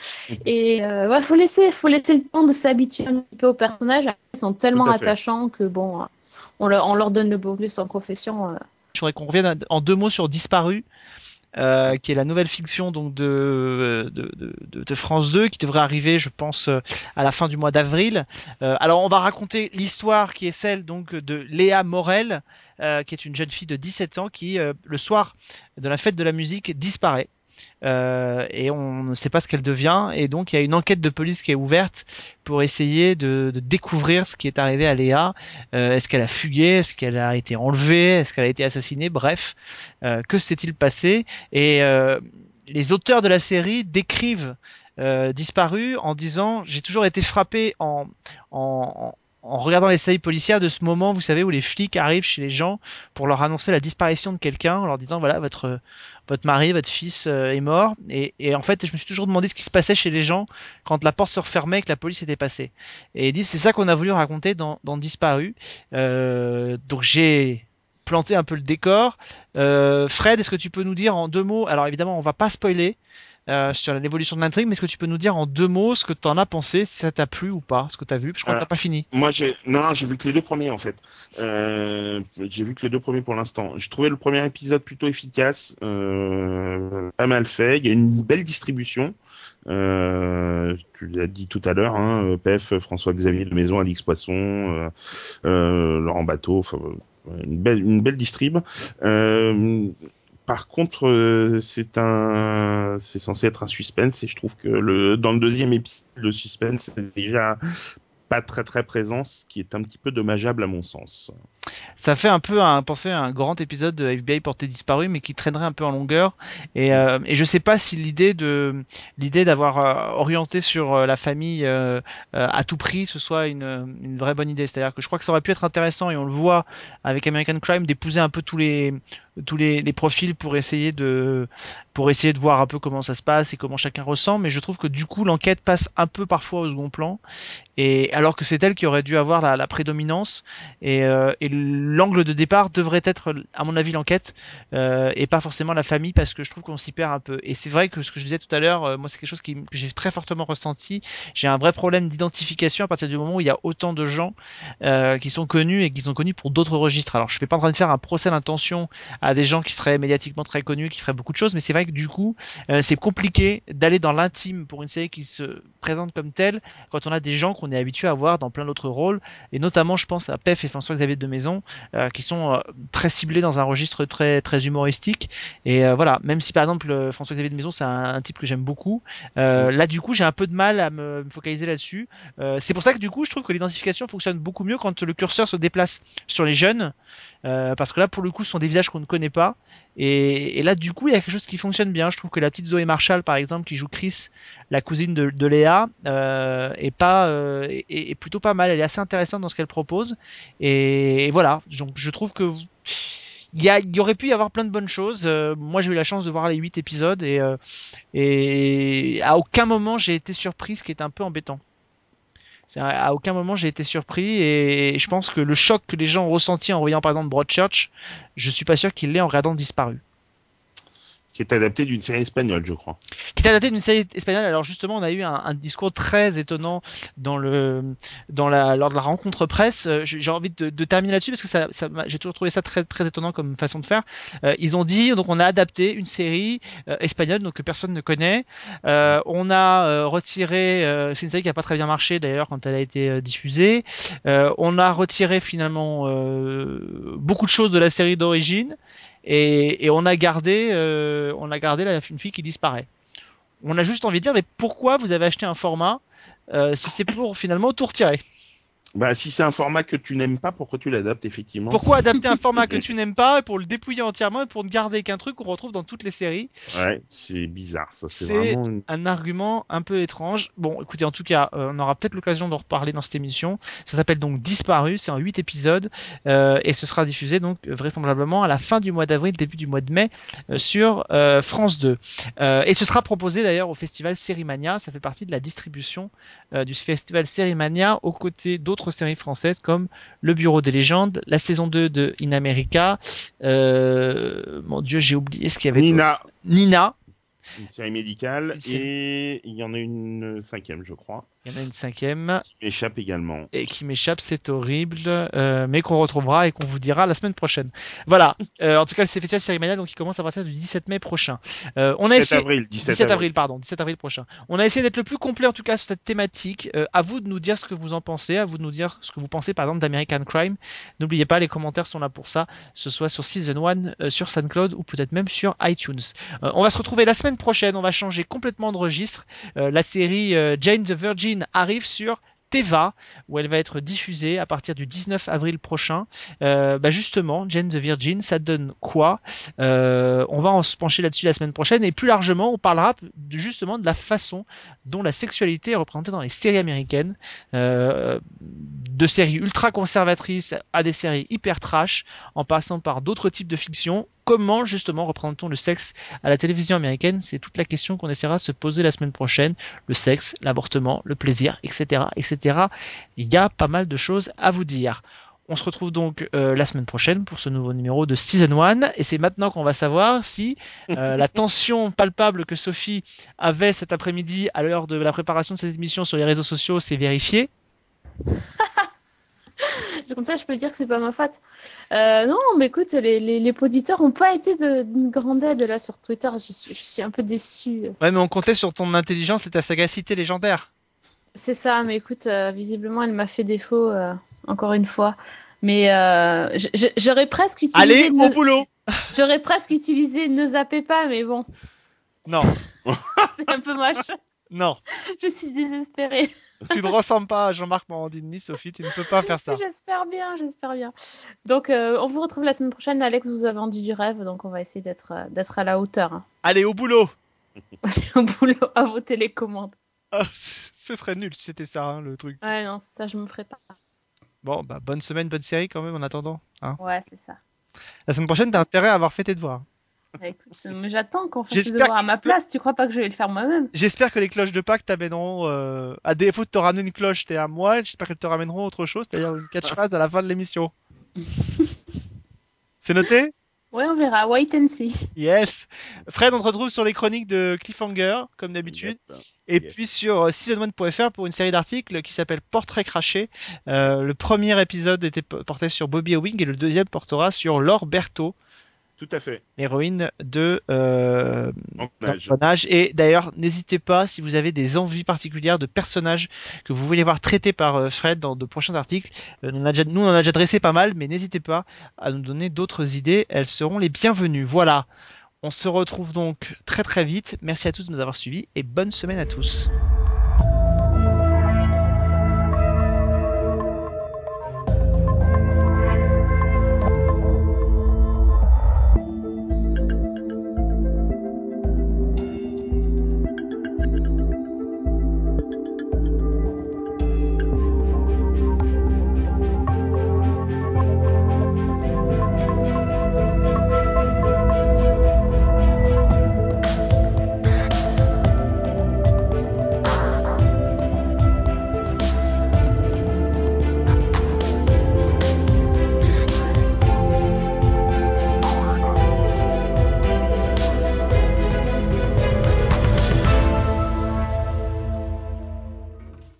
Speaker 2: Et euh, ouais, faut laisser, faut laisser le temps de s'habituer un petit peu aux personnages. Ils sont tellement attachants que bon, euh, on leur, on leur donne le bonus en confession. euh.
Speaker 1: Je voudrais qu'on revienne en deux mots sur Disparu, euh, qui est la nouvelle fiction donc de, de, de, de- de France 2, qui devrait arriver, je pense, euh, à la fin du mois d'avril. Euh, alors, on va raconter l'histoire qui est celle donc de Léa Morel, euh, qui est une jeune fille de 17 ans qui, euh, le soir de la fête de la musique, disparaît. Euh, et on ne sait pas ce qu'elle devient. Et donc il y a une enquête de police qui est ouverte pour essayer de, découvrir ce qui est arrivé à Léa. Euh, est-ce qu'elle a fugué? Est-ce qu'elle a été enlevée? Est-ce qu'elle a été assassinée? Bref, euh, que s'est-il passé? Et les auteurs de la série décrivent Disparu en disant j'ai toujours été frappé en, en, en regardant les séries policières de ce moment, vous savez, où les flics arrivent chez les gens pour leur annoncer la disparition de quelqu'un, en leur disant voilà votre votre mari, votre fils euh, est mort. Et, et en fait, je me suis toujours demandé ce qui se passait chez les gens quand la porte se refermait et que la police était passée. Et ils disent c'est ça qu'on a voulu raconter dans, dans Disparu. Euh, donc j'ai planté un peu le décor. Euh, Fred, est-ce que tu peux nous dire en deux mots? Alors évidemment, on va pas spoiler euh, sur l'évolution de l'intrigue, mais est-ce que tu peux nous dire en deux mots ce que tu en as pensé, si ça t'a plu ou pas, ce que tu as vu? Je crois que t'as pas fini.
Speaker 3: Moi, j'ai non, j'ai vu que les deux premiers en fait. Euh, j'ai vu que les deux premiers pour l'instant. J'ai trouvé le premier épisode plutôt efficace, euh, pas mal fait. Il y a une belle distribution. Euh, tu l'as dit tout à l'heure, hein, PF, François-Xavier de Maison, Alix Poisson, Laurent Bateau, une belle, une belle distrib. Euh, par contre, euh, c'est un, c'est censé être un suspense et je trouve que le, dans le deuxième épisode, le suspense est déjà pas très très présent, ce qui est un petit peu dommageable à mon sens.
Speaker 1: Ça fait un peu penser à un grand épisode de FBI porté disparu, mais qui traînerait un peu en longueur. Et, euh, et je sais pas si l'idée de l'idée d'avoir euh, orienté sur euh, la famille euh, à tout prix, ce soit une, une vraie bonne idée. C'est-à-dire que je crois que ça aurait pu être intéressant, et on le voit avec American Crime, d'épouser un peu tous les tous les, les profils pour essayer de pour essayer de voir un peu comment ça se passe et comment chacun ressent. Mais je trouve que du coup l'enquête passe un peu parfois au second plan. Et alors que c'est elle qui aurait dû avoir la, prédominance et, euh, et l'angle de départ devrait être, à mon avis, l'enquête euh, et pas forcément la famille parce que je trouve qu'on s'y perd un peu. Et c'est vrai que ce que je disais tout à l'heure, euh, moi c'est quelque chose que j'ai très fortement ressenti. J'ai un vrai problème d'identification à partir du moment où il y a autant de gens qui sont connus et qui sont connus pour d'autres registres. Alors je suis pas en train de faire un procès d'intention à des gens qui seraient médiatiquement très connus, qui feraient beaucoup de choses, mais c'est vrai que du coup c'est compliqué d'aller dans l'intime pour une série qui se présente comme telle quand on a des gens qu'on est habitué à voir dans plein d'autres rôles et notamment je pense à Pef et François-Xavier de Maison euh, qui sont euh, très ciblés dans un registre très très humoristique. Et euh, voilà même si par exemple François-Xavier de Maison c'est un, un type que j'aime beaucoup là du coup j'ai un peu de mal à me, me focaliser là-dessus. C'est pour ça que du coup je trouve que l'identification fonctionne beaucoup mieux quand le curseur se déplace sur les jeunes euh, parce que là pour le coup ce sont des visages qu'on ne connaît pas. Et, là du coup il y a quelque chose qui fonctionne bien. Je trouve que la petite Zoé Marshall par exemple qui joue Chris la cousine de, Léa euh, euh, est, plutôt pas mal. Elle est assez intéressante dans ce qu'elle propose. Et, voilà. Donc je trouve que il y, aurait pu y avoir plein de bonnes choses. Moi, j'ai eu la chance de voir les huit épisodes et, et à aucun moment j'ai été surpris, ce qui est un peu embêtant. À aucun moment j'ai été surpris et je pense que le choc que les gens ont ressenti en voyant par exemple Broadchurch, je suis pas sûr qu'il l'ait en regardant Disparu.
Speaker 3: Qui est adapté d'une série espagnole, je crois.
Speaker 1: qui est adapté d'une série espagnole. Alors justement, on a eu un, discours très étonnant dans le, dans lors de la rencontre presse. Euh, J'ai envie de, terminer là-dessus parce que ça, j'ai toujours trouvé ça très, très étonnant comme façon de faire. Euh, ils ont dit donc on a adapté une série euh, espagnole donc que personne ne connaît. On a retiré, c'est une série qui a pas très bien marché d'ailleurs quand elle a été diffusée. On a retiré finalement beaucoup de choses de la série d'origine. Et, on a gardé, euh, on a gardé la, une fille qui disparaît. On a juste envie de dire, mais pourquoi vous avez acheté un format euh, si c'est pour finalement tout retirer?
Speaker 3: Bah, si c'est un format que tu n'aimes pas, pourquoi tu l'adaptes effectivement
Speaker 1: Pourquoi adapter un format que tu n'aimes pas pour le dépouiller entièrement et pour ne garder qu'un truc qu'on retrouve dans toutes les séries
Speaker 3: Ouais, c'est bizarre. Ça, c'est
Speaker 1: C'est-
Speaker 3: vraiment. une-
Speaker 1: Un argument un peu étrange. Bon, écoutez, en tout cas, euh, on aura peut-être l'occasion d'en reparler dans cette émission. Ça s'appelle donc Disparu, c'est en 8 épisodes euh, et ce sera diffusé donc euh, vraisemblablement à la fin du mois d'avril, début du mois de mai euh, sur France 2. Euh, et ce sera proposé d'ailleurs au festival Sérimania. Ça fait partie de la distribution du festival Sérimania aux côtés d'autres séries françaises comme Le Bureau des légendes, la saison 2 de In America. Euh, mon Dieu, j'ai oublié ce qu'il y avait.
Speaker 3: Nina,
Speaker 1: Nina.
Speaker 3: une série médicale,
Speaker 1: Une série.
Speaker 3: et il y en a une cinquième, je crois,
Speaker 1: Il y en a une cinquième.
Speaker 3: qui m'échappe également.
Speaker 1: et qui m'échappe, c'est horrible, euh, mais qu'on retrouvera et qu'on vous dira la semaine prochaine. Voilà. Euh, en tout cas, c'est Festival Sérimania, donc il commence à partir du 17 mai prochain. Euh, on a
Speaker 3: 17
Speaker 1: essayé.
Speaker 3: avril, 17,
Speaker 1: 17 avril, pardon, 17 avril prochain. On a essayé d'être le plus complet en tout cas sur cette thématique. Euh, à vous de nous dire ce que vous en pensez, à vous de nous dire ce que vous pensez par exemple d'American Crime. N'oubliez pas, les commentaires sont là pour ça, ce soit sur Season 1, euh, sur SoundCloud ou peut-être même sur iTunes. Euh, on va se retrouver la semaine prochaine, on va changer complètement de registre. Euh, la série euh, Jane the Virgin arrive sur Teva, où elle va être diffusée à partir du 19 avril prochain. Euh, bah justement, Jane the Virgin, ça donne quoi? Euh, On va en se pencher là-dessus la semaine prochaine et plus largement, on parlera de- justement de la façon dont la sexualité est représentée dans les séries américaines, euh, de séries ultra conservatrices à des séries hyper trash, en passant par d'autres types de fiction. Comment justement représentons le sexe à la télévision américaine? C'est toute la question qu'on essaiera de se poser la semaine prochaine. Le sexe, l'avortement, le plaisir, etc., etc. Il y a pas mal de choses à vous dire. On se retrouve donc euh, la semaine prochaine pour ce nouveau numéro de Season 1 et c'est maintenant qu'on va savoir si euh, la tension palpable que Sophie avait cet après-midi à l'heure de la préparation de cette émission sur les réseaux sociaux s'est vérifiée.
Speaker 2: Comme ça, je peux dire que c'est pas ma faute. Euh, non, mais écoute, les, les, les auditeurs n'ont pas été d'une grande aide là sur Twitter. Je suis, je suis un peu déçue.
Speaker 1: Ouais mais on comptait sur ton intelligence et ta sagacité légendaire.
Speaker 2: C'est ça, mais écoute, euh, visiblement, elle m'a fait défaut euh, encore une fois. Mais j'aurais presque utilisé.
Speaker 1: Allez
Speaker 2: ne...
Speaker 1: au boulot
Speaker 2: J'aurais presque utilisé ne zappez pas, mais bon,
Speaker 1: Non,
Speaker 2: c'est un peu moche.
Speaker 1: non.
Speaker 2: Je suis désespérée.
Speaker 1: Tu ne ressembles pas à Jean-Marc Morandini, Sophie, tu ne peux pas faire ça.
Speaker 2: J'espère bien, j'espère bien. Donc, euh, on vous retrouve la semaine prochaine. Alex vous a vendu du rêve, donc on va essayer d'être euh, d'être à la hauteur. hein.
Speaker 1: Allez au boulot
Speaker 2: Au boulot, à vos télécommandes.
Speaker 1: Ah, Ce serait nul si c'était ça hein, le truc.
Speaker 2: Ouais, non, ça, je me ferai pas.
Speaker 1: Bon, bah bonne semaine, bonne série quand même en attendant. hein.
Speaker 2: Ouais, c'est ça.
Speaker 1: La semaine prochaine, t'as intérêt à avoir fait tes devoirs.
Speaker 2: Bah, écoute, j'attends qu'on fasse
Speaker 1: J'espère
Speaker 2: devoirs à ma place. Tu crois pas que je vais le faire moi-même?
Speaker 1: J'espère que les cloches de Pâques t'amèneront, euh, à défaut de te ramener une cloche, t'es à moi, j'espère qu'elles te ramèneront autre chose, c'est-à-dire une catchphrase à la fin de l'émission. C'est noté?
Speaker 2: Ouais, on verra. Wait and see.
Speaker 1: Yes Fred, on te retrouve sur les chroniques de Cliffhanger, comme d'habitude.
Speaker 3: Yep.
Speaker 1: Et puis sur euh, season1.fr pour une série d'articles qui s'appelle Portrait craché. Euh, le premier épisode était porté sur Bobby Ewing et le deuxième portera sur Laure Berthaud,
Speaker 3: Tout à fait.
Speaker 1: l'héroïne de euh, Engrenage. Et d'ailleurs, n'hésitez pas si vous avez des envies particulières de personnages que vous voulez voir traités par euh, Fred dans de prochains articles. Euh, on a déjà- nous, on en a déjà dressé pas mal, mais n'hésitez pas à nous donner d'autres idées. Elles seront les bienvenues. Voilà. On se retrouve donc très très vite. Merci à tous de nous avoir suivis et bonne semaine à tous.